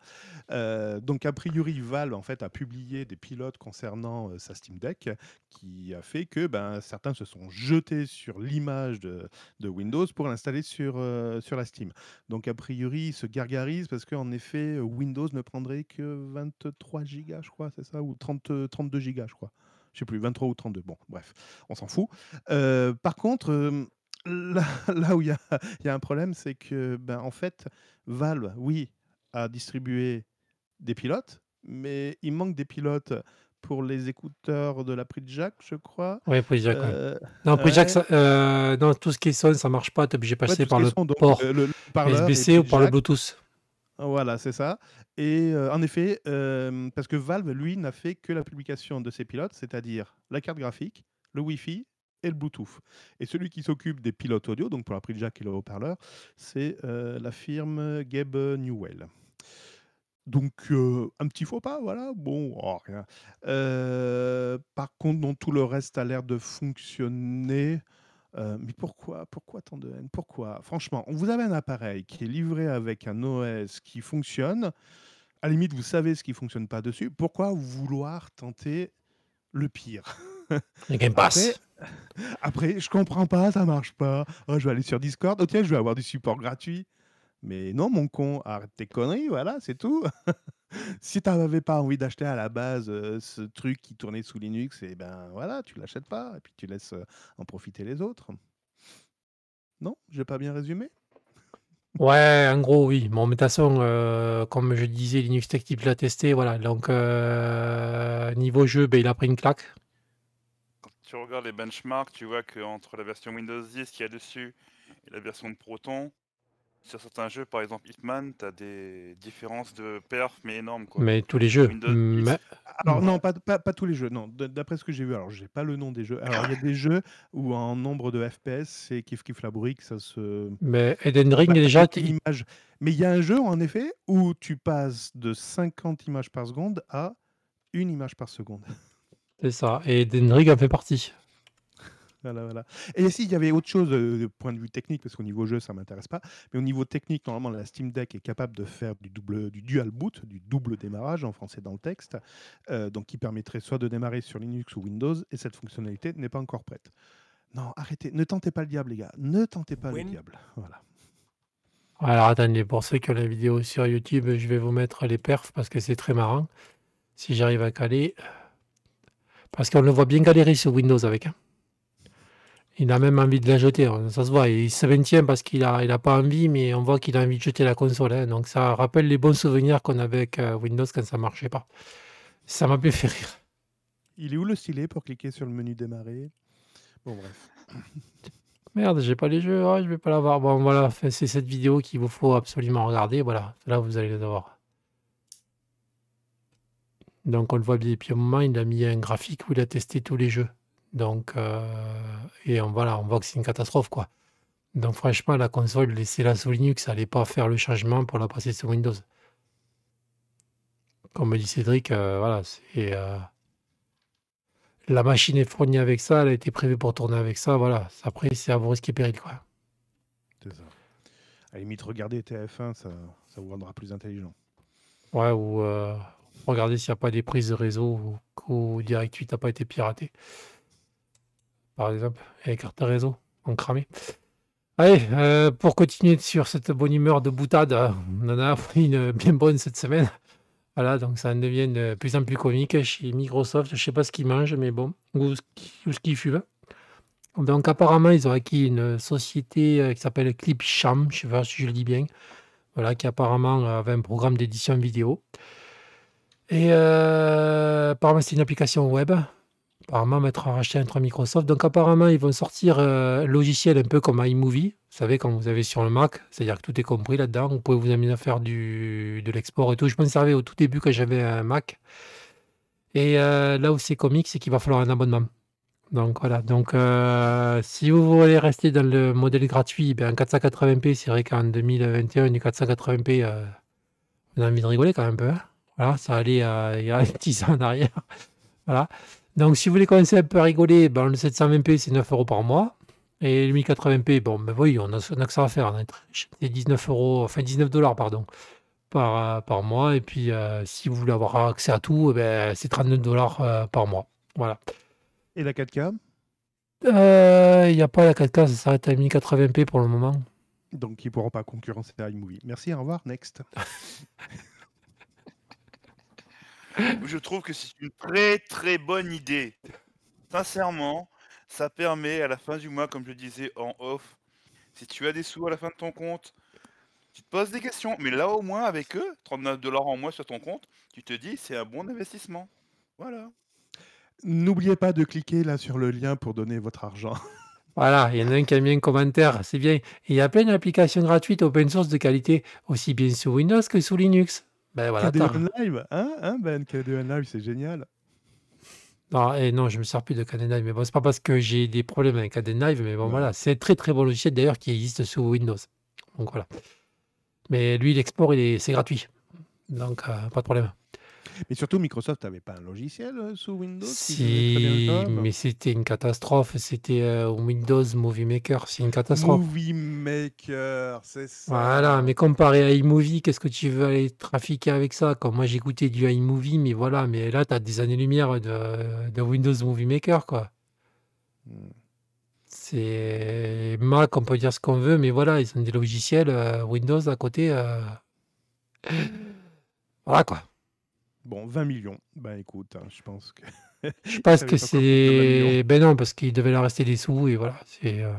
Euh, donc, a priori, Valve en fait a publié des pilotes concernant euh, sa Steam Deck, qui a fait que ben, certains se sont jetés sur l'image de, Windows pour l'installer sur, euh, la Steam. Donc, a priori, ils se gargarisent parce qu'en effet, Windows ne prendrait que 23 gigas, je crois, c'est ça, ou 30, 32 gigas, je crois je sais plus, 23 ou 32. Bon, bref, on s'en fout. Euh, par contre, euh, là, là, où il y a, y a, un problème, c'est que, ben, en fait, Valve, oui, a distribué des pilotes, mais il manque des pilotes pour les écouteurs de la Prix Jack, je crois. Oui, Prix Jack. Euh, non, Prix Jack, ça, euh, non, tout ce qui est son, ça marche pas. Tu es obligé de passer ouais, par le son, port le, USB-C ou par le Bluetooth. Voilà, c'est ça. Et euh, en effet, euh, parce que Valve, lui, n'a fait que la publication de ses pilotes, c'est-à-dire la carte graphique, le Wi-Fi et le Bluetooth. Et celui qui s'occupe des pilotes audio, donc pour la prise jack et le haut-parleur, c'est euh, la firme Gabe Newell. Donc, un petit faux pas, voilà, bon, oh, rien. Par contre, non, tout le reste a l'air de fonctionner. Euh, mais pourquoi pourquoi tant de haine? Pourquoi? Franchement, vous avez un appareil qui est livré avec un OS qui fonctionne. À la limite, vous savez ce qui fonctionne pas dessus. Pourquoi vouloir tenter le pire? Le Game Pass. Après, après, je comprends pas, ça marche pas. Oh, je vais aller sur Discord. Oh tiens, je vais avoir du support gratuit. Mais non, mon con, arrête tes conneries, voilà, c'est tout. si tu n'avais pas envie d'acheter à la base euh, ce truc qui tournait sous Linux, et eh ben voilà, tu l'achètes pas et puis tu laisses euh, en profiter les autres. Non, j'ai pas bien résumé? Ouais, en gros, oui. Bon, mais de toute façon, euh, comme je disais, Linux Tech Tip l'a testé, voilà. Donc, niveau jeu, ben, il a pris une claque. Quand tu regardes les benchmarks, tu vois qu'entre la version Windows 10 qu'il y a dessus et la version de Proton, sur certains jeux, par exemple Hitman, tu as des différences de perf, mais énormes. Quoi. Mais tous les jeux. Mais... Alors non, pas, pas, pas, tous les jeux. Non, d'après ce que j'ai vu, alors j'ai pas le nom des jeux. Alors il y a des jeux où en nombre de FPS, c'est kiff kiff la brique, ça se. Mais Eden Ring bah, déjà. Image. Mais il y a un jeu en effet où tu passes de 50 images par seconde à une image par seconde. C'est ça. Et Eden Ring en fait partie. Et si il y avait autre chose euh, de point de vue technique, parce qu'au niveau jeu, ça m'intéresse pas, mais au niveau technique, normalement, la Steam Deck est capable de faire du, double, du dual boot, du double démarrage en français dans le texte, euh, donc qui permettrait soit de démarrer sur Linux ou Windows, et cette fonctionnalité n'est pas encore prête. Non, arrêtez, ne tentez pas le diable, les gars, ne tentez pas le diable. Voilà. Alors attendez, pour ceux qui ont la vidéo sur YouTube, je vais vous mettre les perfs parce que c'est très marrant. Si j'arrive à caler. Parce qu'on le voit bien galérer sur Windows avec. Hein. Il a même envie de la jeter, hein, ça se voit. Il se maintient parce qu'il a, il a pas envie, mais on voit qu'il a envie de jeter la console. Hein. Donc ça rappelle les bons souvenirs qu'on avait avec euh, Windows quand ça marchait pas. Ça m'a bien fait rire. Il est où le stylet pour cliquer sur le menu démarrer? Bon, bref. Merde, j'ai pas les jeux, je ah, je vais pas l'avoir. Bon, voilà, c'est cette vidéo qu'il vous faut absolument regarder. Voilà, là vous allez le voir. Donc on le voit bien. puis au moment, il a mis un graphique où il a testé tous les jeux. Donc, euh, et on, voilà, on voit que c'est une catastrophe, quoi. Donc, franchement, la console, laissez-la sous Linux, ça n'allait pas faire le changement pour la passer sur Windows. Comme me dit Cédric, euh, voilà, c'est. Euh, la machine est fournie avec ça, elle a été prévue pour tourner avec ça, voilà. Après, c'est à vos risques et périls, quoi. C'est ça. À la limite, regardez TF1, ça, ça vous rendra plus intelligent. Ouais, ou regardez s'il n'y a pas des prises de réseau ou, ou Direct 8 n'a pas été piraté par exemple, et les cartes réseau ont cramé. Allez, euh, pour continuer sur cette bonne humeur de boutade, euh, on en a une bien bonne cette semaine. Voilà, donc ça en devient de plus en plus comique chez Microsoft. Je ne sais pas ce qu'ils mangent, mais bon, ou ce qu'ils fument. Donc apparemment, ils ont acquis une société euh, qui s'appelle Clipsham, je ne sais pas si je le dis bien, voilà, qui apparemment avait un programme d'édition vidéo. Et apparemment, c'est une application web Apparemment, mettre en racheter entre Microsoft. Donc, apparemment, ils vont sortir euh, un logiciel un peu comme iMovie. Vous savez, quand vous avez sur le Mac, c'est-à-dire que tout est compris là-dedans. Vous pouvez vous amuser à faire du, de l'export et tout. Je m'en servais au tout début quand j'avais un Mac. Et euh, là où c'est comique, c'est qu'il va falloir un abonnement. Donc voilà. Donc euh, si vous voulez rester dans le modèle gratuit, ben, en 480p, c'est vrai qu'en 2021, du 480p, on a envie de rigoler quand même un peu. Hein. voilà, ça allait il y a 10 ans en arrière. voilà. Donc, si vous voulez commencer un peu à rigoler, ben, le 720p, c'est 9 euros par mois. Et le 1080p, bon, ben oui, on a, on a que ça à faire. On C'est 19 euros, enfin 19 dollars, pardon, par, euh, par mois. Et puis, euh, si vous voulez avoir accès à tout, eh ben, c'est 39 dollars euh, par mois. Voilà. Et la 4K Euh, Il n'y a pas la 4K, ça s'arrête à 1080p pour le moment. Donc, ils pourront pas concurrencer iMovie. Merci, au revoir, next. Je trouve que c'est une très très bonne idée. Sincèrement, ça permet à la fin du mois, comme je disais en off, si tu as des sous à la fin de ton compte, tu te poses des questions. Mais là au moins avec eux, 39 dollars en mois sur ton compte, tu te dis c'est un bon investissement. Voilà. N'oubliez pas de cliquer là sur le lien pour donner votre argent. Voilà, il y en a un qui a mis un commentaire, c'est bien. Et il y a plein d'applications gratuites open source de qualité, aussi bien sous Windows que sous Linux. Ben voilà, KDE Live, hein, hein Ben, KDE Live, c'est génial. Non, et non, je me sers plus de Kdenlive. Mais bon, c'est pas parce que j'ai des problèmes avec Kdenlive, mais bon, Ouais. voilà. C'est un très très bon logiciel d'ailleurs qui existe sous Windows. Donc voilà. Mais lui, l'export, c'est gratuit. Donc, euh, pas de problème. Mais surtout, Microsoft n'avait pas un logiciel euh, sous Windows qui Si, mais c'était une catastrophe. C'était euh, Windows Movie Maker. C'est une catastrophe. Movie Maker, c'est ça. Voilà, mais comparé à iMovie, qu'est-ce que tu veux aller trafiquer avec ça? Comme moi, j'écoutais du iMovie, mais voilà, mais là, tu as des années-lumière de, de Windows Movie Maker, quoi. Hmm. C'est Mac, on peut dire ce qu'on veut, mais voilà, ils ont des logiciels euh, Windows à côté. euh, Voilà, quoi. Bon, 20 millions. Ben écoute, hein, je pense que. Je pense que savaient pas quoi foutre de 20 millions. c'est... Ben non, parce qu'il devait leur rester des sous, et voilà. C'est... euh,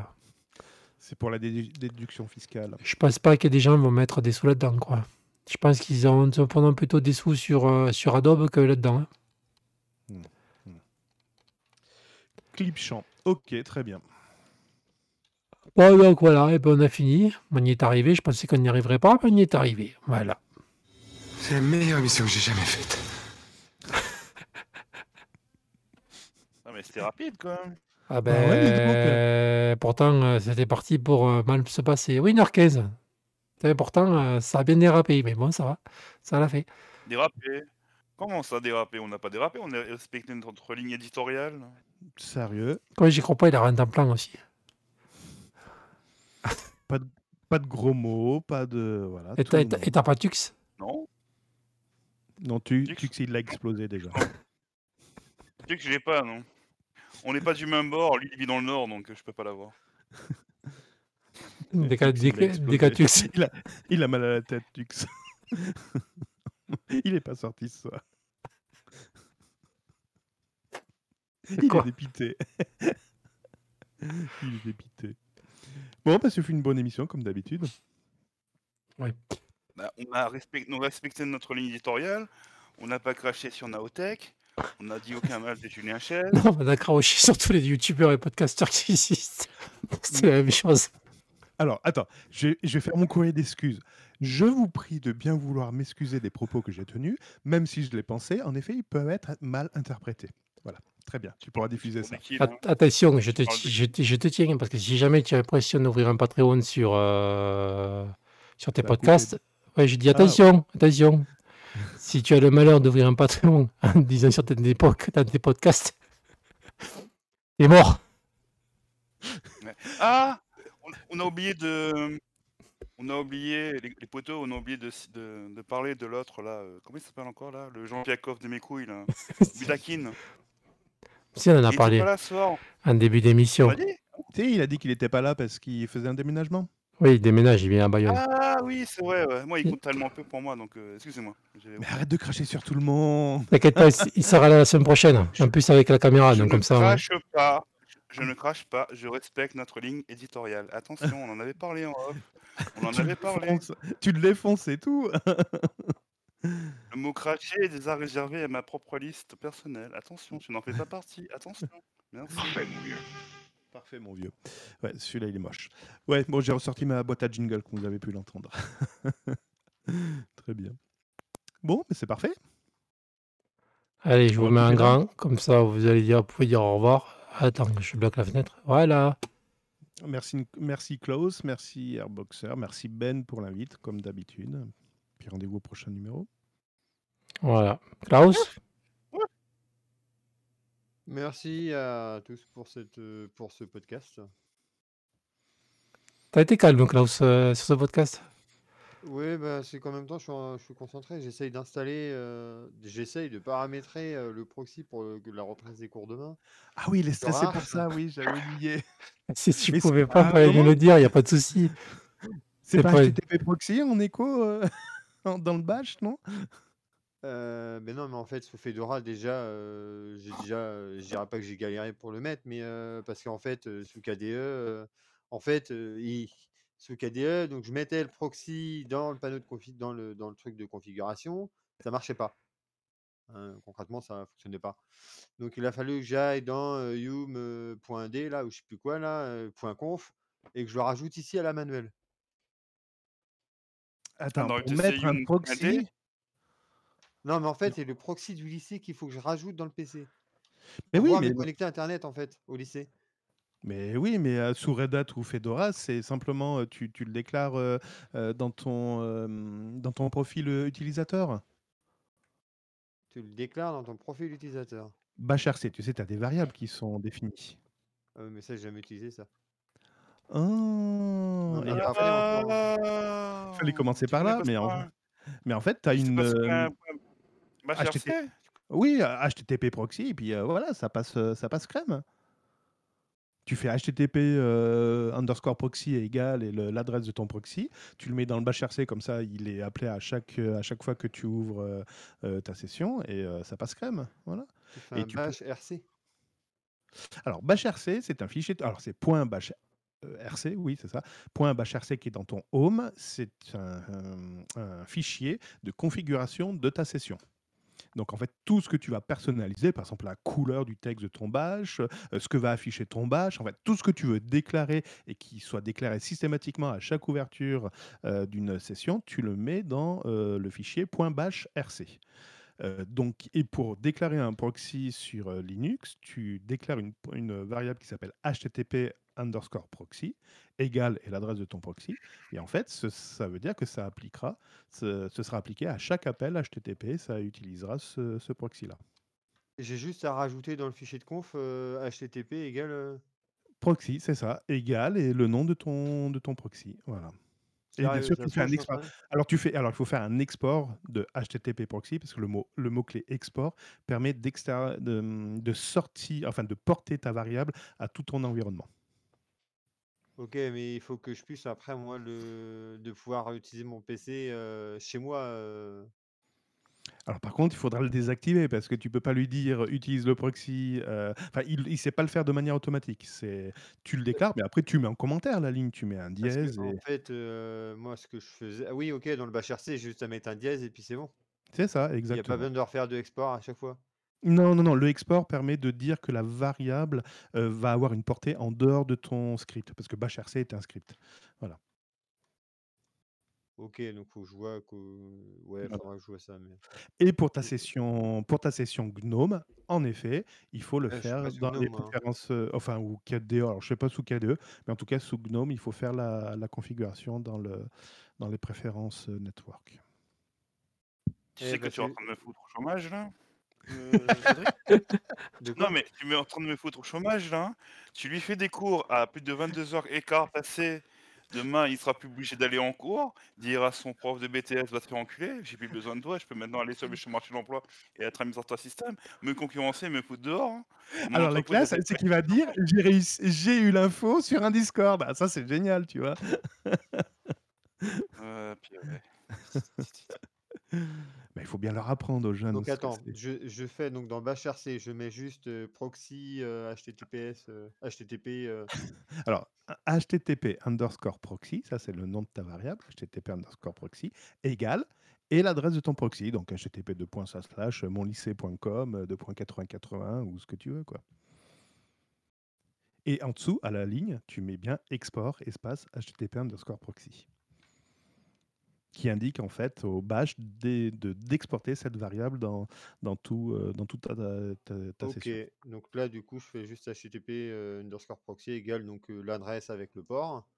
C'est pour la dédu- déduction fiscale. Je pense pas que des gens vont mettre des sous là-dedans, quoi. Je pense qu'ils en prendront plutôt des sous sur, euh, sur Adobe que là-dedans. hein. Clip champ. Ok, très bien. Bon, donc voilà, et ben on a fini. On y est arrivé. Je pensais qu'on n'y arriverait pas, mais on y est arrivé. Voilà. C'est la meilleure émission que j'ai jamais faite. Ah, mais c'était rapide quand même. Ah Bah ouais, mais dis donc, ben, pourtant, euh, c'était parti pour euh, mal se passer. Oui, 1h15. Et Pourtant, euh, ça a bien dérapé, mais bon, ça va. Ça l'a fait. Dérapé. Comment ça dérapé? On n'a pas dérapé, on a respecté notre ligne éditoriale. Sérieux? Quand j'y crois pas, il a rentré en plan aussi. Pas de, pas de gros mots, pas de. Voilà. Et tout t'as- le et t'as monde. et t'as pas Tux Non Non, tu, Tux tu il l'a explosé déjà. Tu sais que je l'ai pas, non On n'est pas du même bord, lui il vit dans le nord, donc je peux pas l'avoir. Tux, des il. Tux. A, il a mal à la tête, Tux. il est pas sorti ce soir. Il Quoi est dépité. il est dépité. Bon, bah, ça fait une bonne émission, comme d'habitude. Oui. Bah, on, a respect- on a respecté notre ligne éditoriale, on n'a pas craché sur Naotech, on n'a dit aucun mal de Julien. Non, on a craché sur tous les youtubeurs et podcasteurs qui existent. C'est la même chose. Alors, attends, je, vais- je vais faire mon courrier d'excuses. Je vous prie de bien vouloir m'excuser des propos que j'ai tenus, même si je les pensais. En effet, ils peuvent être mal interprétés. Voilà, très bien. Tu pourras diffuser ça. Attention, je te, parle de- je, te, je te tiens, parce que si jamais tu as l'impression d'ouvrir un Patreon sur, euh, sur tes podcasts, ouais, je dis Ah, attention, attention. Si tu as le malheur d'ouvrir un Patreon en disant sur tes, époques, dans tes podcasts, t'es mort. Ah on, on a oublié de. On a oublié, les, les poteaux, on a oublié de, de, de parler de l'autre là. euh, comment il s'appelle encore là Le Jean Piakov de mes couilles là. Budakin. Si, on en Il a était parlé pas là ce soir. en début On d'émission. sais, il a dit qu'il n'était pas là parce qu'il faisait un déménagement. Oui, il déménage, il vient à Bayonne. Ah oui, c'est vrai, ouais. Moi, il compte tellement peu pour moi, donc euh, excusez-moi. J'ai- Mais arrête de cracher sur tout le monde. T'inquiète pas, il- il sera là la semaine prochaine. En plus, avec la caméra, je donc ne comme ça. on- crache pas. Je ne crache pas, je respecte notre ligne éditoriale. Attention, on en avait parlé en off. On en Tu avait le parlé. fonces- Tu le défonces, c'est tout. Le mot cracher est déjà réservé à ma propre liste personnelle. Attention, tu n'en fais pas partie. Attention. Merci. Parfait, mon vieux. Ouais, celui-là, il est moche. Ouais, bon, j'ai ressorti ma boîte à jingle, comme vous avez pu l'entendre. Très bien. Bon, mais c'est parfait. Allez, je vous mets un grand, comme ça vous allez dire, vous pouvez dire au revoir. Attends, je bloque la fenêtre. Voilà. Merci, merci Klaus, merci Airboxer, merci Ben pour l'invite, comme d'habitude. Puis rendez-vous au prochain numéro. Voilà. Klaus? Merci à tous pour, cette, euh, pour ce podcast. Tu as été calme, Klaus, heu, sur ce podcast? Ouais, bah, c'est qu'en même temps, je suis en je suis concentré. J'essaye d'installer, heu, j'essaye de paramétrer, le proxy pour, la reprise des cours demain. Ah oui, il est stressé pour ça, oui, j'avais oublié. Si tu Mais c'est pouvais pas, pas fallait me comment? le dire, il y a pas de souci. C'est C'est pas pas HTTP proxy en écho, dans le bash, non? Heu, mais non, mais en fait, sous Fedora déjà, heu, j'ai déjà, heu, je dirais pas que j'ai galéré pour le mettre, mais, heu, parce qu'en fait, heu, sous KDE, heu, en fait, heu, il sous KDE, donc je mettais le proxy dans le panneau de config dans le dans le truc de configuration, ça marchait pas. Hein, concrètement, ça fonctionnait pas. Donc il a fallu que j'aille dans, heu, yum, heu, .d là ou je sais plus quoi là, heu, .conf et que je le rajoute ici à la manuelle. Attends, dans pour UTC mettre un yum.d? proxy? Non, mais en fait, c'est le proxy du lycée qu'il faut que je rajoute dans le PC. Mais Pour oui, pouvoir mais me connecter à internet en fait, au lycée. Mais oui, mais, sous Red Hat ou Fedora, c'est simplement, tu tu le déclares, dans ton, dans ton profil, utilisateur. Tu le déclares dans ton profil utilisateur. Bashrc, tu sais, tu as des variables qui sont définies. Mais ça, j'ai jamais utilisé ça. Ah! On Et n'y a il hein. fallait Ah! commencer par là, mais en mais en fait, tu as une, bashrc? HTT oui, HTTP proxy et puis, heu, voilà, ça passe, heu, ça passe crème. Tu fais HTTP, underscore proxy égale et l'adresse de ton proxy. Tu le mets dans le bashrc comme ça, il est appelé à chaque, à chaque fois que tu ouvres, ta session et ça passe crème, voilà Tu fais et un tu peux bash rc? Alors bashrc, c'est un fichier alors c'est point bash rc, oui, c'est ça. Point bashrc qui est dans ton home, c'est un fichier de configuration de ta session. Donc en fait, tout ce que tu vas personnaliser, par exemple la couleur du texte de ton bash, heu, ce que va afficher ton bash, en fait, tout ce que tu veux déclarer et qui soit déclaré systématiquement à chaque ouverture, heu, d'une session, tu le mets dans, heu, le fichier .bashrc. Heu, donc et pour déclarer un proxy sur, heu, Linux, tu déclares une variable qui s'appelle HTTP_proxy égale et l'adresse de ton proxy et en fait, ce ça veut dire que ça appliquera ce ce sera appliqué à chaque appel HTTP, ça utilisera ce ce proxy là. J'ai juste à rajouter dans le fichier de conf, HTTP égale, heu Proxy, c'est ça, égale et le nom de ton de ton proxy, voilà et bien sûr, tu fais un export. Alors tu fais alors il faut faire un export de HTTP proxy parce que le mot le mot clé export permet de, mmh, de sortir enfin de porter ta variable à tout ton environnement. OK, mais il faut que je puisse après moi le de pouvoir utiliser mon PC, heu, chez moi, heu Alors par contre, il faudra le désactiver parce que tu peux pas lui dire: «Utilise le proxy», enfin il il sait pas le faire de manière automatique. C'est tu le déclares, mais après tu mets en commentaire la ligne, tu mets un Parce dièse et fait, heu, moi ce que je faisais ah oui OK, dans le bashrc, j'ai juste à mettre un dièse et puis c'est bon? C'est ça, Il y a pas exactement. besoin de refaire de export à chaque fois? Non, non, non, le export permet de dire que la variable, heu, va avoir une portée en dehors de ton script parce que bashrc est un script. Voilà. OK, donc faut que je vois que ouais, Voilà faudra que je vois ça, mais et pour ta session pour ta session GNOME, en effet, il faut le Eh, je suis pas faire sous dans les GNOME, moi, hein. préférences, heu, enfin ou KDE, alors je sais pas sous KDE, mais en tout cas sous GNOME, il faut faire la la configuration dans le dans les préférences, heu, network. Tu Eh sais que bah, tu es en c'est train de me foutre au chômage là? Heu, Cédric? De Non, quoi? mais tu mets en train de me foutre au chômage là. Tu lui fais des cours à plus de 22:15 passées. Demain, il sera plus obligé d'aller en cours, dire à son prof de BTS: «Va te faire enculer, j'ai plus besoin de toi, je peux maintenant aller sur le ch marché de l'emploi et être administrateur système». Me concurrencer, me foutre dehors, hein. Alors la classe, c'est qu'il va dire: «J'ai réussi j'ai eu l'info sur un Discord». Ah ça, c'est génial, tu vois? Purée. Bah, il faut bien leur apprendre aux jeunes Donc ce que attends, c'est. je je fais donc dans bashrc, je mets juste, proxy, heu, HTTPS, HTTP, Alors HTTP_proxy, ça c'est le nom de ta variable, HTTP_proxy égale et l'adresse de ton proxy, donc http://monlycée.com, heu, 2.8080 ou ce que tu veux, quoi. Et en dessous, à la ligne, tu mets bien export espace HTTP_proxy qui indique en fait au bash d'e de d'exporter cette variable dans dans tout, heu, dans toute ta ta ta OK, session. donc là, du coup, je fais juste HTTP, heu, underscore proxy égale donc heu, l'adresse avec le port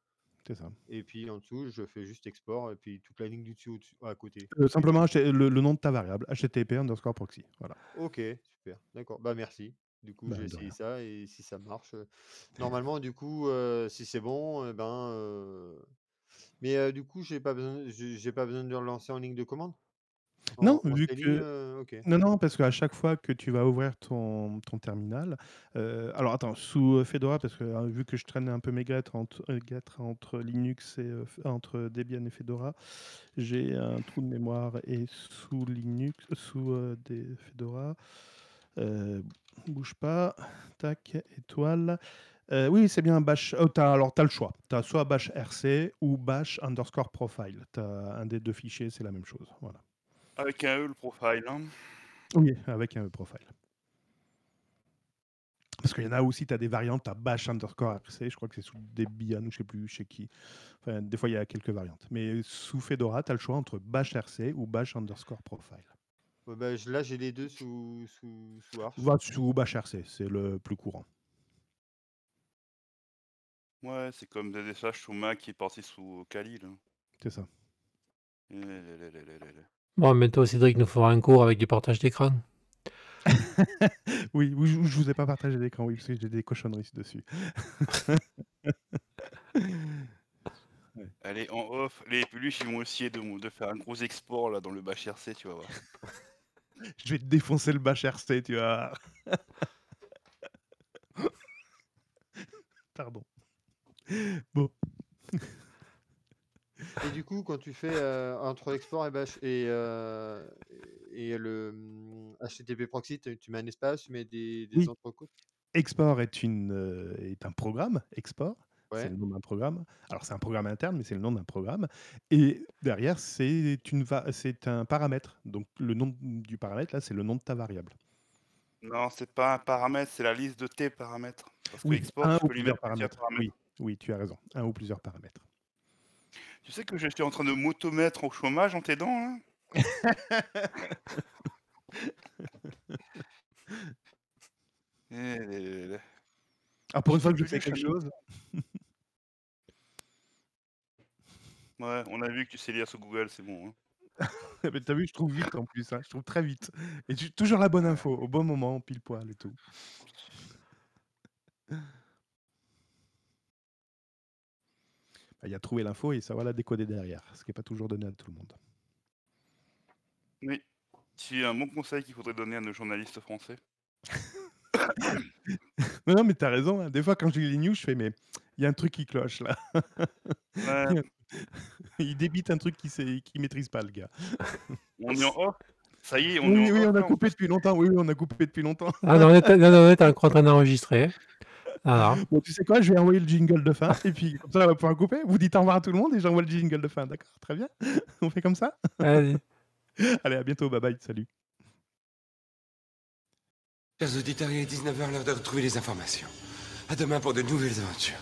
C'est ça. et puis en dessous, je fais juste export et puis toute la ligne du dessus à côté. Simplement le le nom de ta variable, HTTP_proxy, voilà. OK, super, d'accord, bah merci. Du coup, Bah, j'ai essayé rien. ça et si ça marche, normalement, du coup, si c'est bon, et ben, mais du coup, j'ai pas besoin j'ai j'ai pas besoin de le relancer en ligne de commande? Non, En vu que heu, OK. non, non, parce qu'à chaque fois que tu vas ouvrir ton ton terminal, heu, alors attends, sous, heu, Fedora, parce que, heu, vu que je traîne un peu mes guêtres entre heu, guêtres entre Linux et heu, f entre Debian et Fedora, j'ai un trou de mémoire et sous Linux sous, heu, des Fedora, heu, bouge pas, tac, étoile, heu, oui, c'est bien bash oh, as alors tu as le choix. Tu as soit bash rc ou bash underscore profile. Tu as un des 2 fichiers, c'est la même chose, voilà. Avec un E, le profile, hein. Oui, avec un E profile. Parce qu'il y en a aussi, tu as des variantes, tu as bash underscore rc, je crois que c'est sous Debian ou je sais plus chez qui. Enfin, des fois, il y a quelques variantes. Mais sous Fedora, tu as le choix entre bash rc ou bash underscore profile. Ouais, bah, là, j'ai les 2 sous sous sous Arch. Va sous bash rc, c'est le plus courant. Ouais, c'est comme ZSH sous Mac qui est parti sous Kali, là. C'est ça. Eh. Bon, bientôt Cédric nous fera un cours avec du partage d'écran. Oui, oui, je je vous ai pas partagé l'écran, oui, parce que j'ai des cochonneries dessus. Ouais. Allez, en off, les peluches, ils vont essayer de faire un gros export, là, dans le bash rc, tu vas voir. Je vais te défoncer le bash rc, tu vas. Pardon. Bon. Et du coup, quand tu fais, entre export et bash et heu et le, mmh, HTTP proxy, tu tu mets un espace, tu mets des des Oui. entrecôtes? Export est une, heu, est un programme, export, c'est Ouais. le nom d'un programme. Alors c'est un programme interne, mais c'est le nom d'un programme et derrière, c'est une va c'est un paramètre. Donc le nom du paramètre, là, c'est le nom de ta variable. Non, c'est pas un paramètre, c'est la liste de tes paramètres. Parce que Oui, export, un tu ou peux lui plusieurs mettre plusieurs paramètres. paramètres. Oui, tu as raison, un ou plusieurs paramètres. Tu sais que je suis en train de m'auto-mettre au chômage en t'aidant, là? Eh là là là. Ah, pour une fois que je sais quelque chose? Ouais, on a vu que tu sais lire sur Google, c'est bon, hein. Mais tu as vu, je trouve vite en plus, hein, je trouve très vite et j'ai toujours la bonne info, au bon moment, pile poil et tout. Bah, il y a trouver l'info et savoir la décoder derrière, ce qui est pas toujours donné à tout le monde. Oui, c'est un bon conseil qu'il faudrait donner à nos journalistes français. Non, non, mais tu as raison, hein. Des fois, quand je lis les news, je fais: «Mais il y a un truc qui cloche là». Ouais. Il débite un truc qu'il sait qu'il maîtrise pas le gars. On est en off? Ça y est, on est Oui, en oui, off, on a coupé depuis longtemps. Oui, oui, on a coupé depuis longtemps. Ah non, on non, non, on encore en train d'enregistrer. Voilà. Bon, tu sais quoi? Je vais envoyer le jingle de fin et puis comme ça, on va pouvoir couper. Vous dites au revoir à tout le monde et j'envoie le jingle de fin. D'accord? Très bien. On fait comme ça? Vas-y. Allez, à bientôt. Bye bye. Salut. Chers auditeurs, il est 19h, l'heure de retrouver les informations. À demain pour de nouvelles aventures.